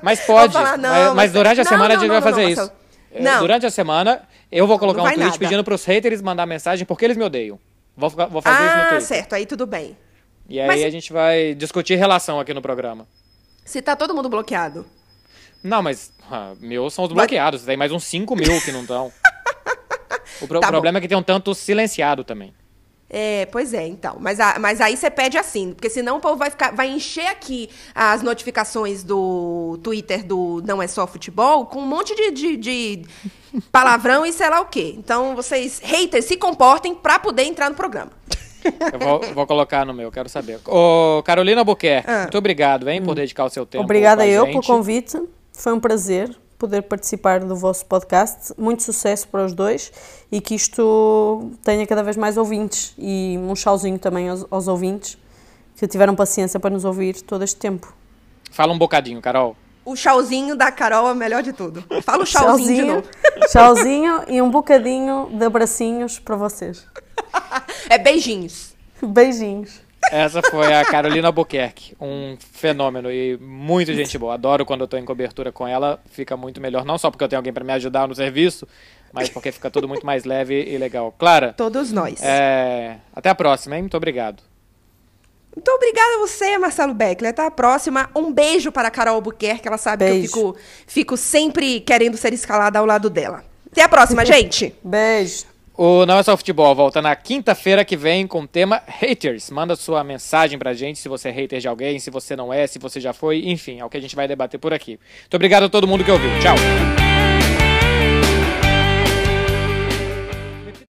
Mas pode, falar, não, mas, mas durante a não, semana a não, gente não, vai fazer isso. É, Não. Durante a semana eu vou colocar um tweet nada. pedindo pros haters mandar mensagem porque eles me odeiam. Vou, vou fazer isso no Ah, Twitter. certo, aí tudo bem. E aí Mas- a gente vai discutir relação aqui no programa. Se tá todo mundo bloqueado. Não, mas ah, meus são os bloqueados. Tem mais uns 5 mil que não estão. O pro- Tá bom. problema é que tem um tanto silenciado também. É, pois é, então. Mas, a- mas aí você pede assim, porque senão o povo vai, ficar, vai encher aqui as notificações do Twitter do Não É Só Futebol com um monte de, de, de palavrão e sei lá o quê. Então, vocês, haters, se comportem pra poder entrar no programa. Eu vou, vou colocar no meu, quero saber. Ô, Carolina Albuquerque, Ah. muito obrigado, hein, por dedicar o seu tempo. Obrigada eu gente. pelo convite. Foi um prazer poder participar do vosso podcast. Muito sucesso para os dois e que isto tenha cada vez mais ouvintes e um chauzinho também aos, aos ouvintes que tiveram paciência para nos ouvir todo este tempo. Fala um bocadinho, Carol. O chauzinho da Carol é o melhor de tudo. Fala o chauzinho, de novo. Chauzinho e um bocadinho de abracinhos para vocês. É beijinhos. Beijinhos. Essa foi a Carolina Albuquerque, um fenômeno e muito gente boa. Adoro quando eu tô em cobertura com ela, fica muito melhor, não só porque eu tenho alguém para me ajudar no serviço, mas porque fica tudo muito mais leve e legal. Clara, Todos nós. é, até a próxima, hein? Muito obrigado. Muito obrigada a você, Marcelo Beckler. Até a próxima. Um beijo para a Carol Albuquerque. Ela sabe Beijo. que eu fico, fico sempre querendo ser escalada ao lado dela. Até a próxima, gente. Beijo. O Não é só futebol volta na quinta-feira que vem com o tema haters. Manda sua mensagem pra gente se você é hater de alguém, se você não é, se você já foi, enfim, é o que a gente vai debater por aqui. Muito obrigado a todo mundo que ouviu. Tchau.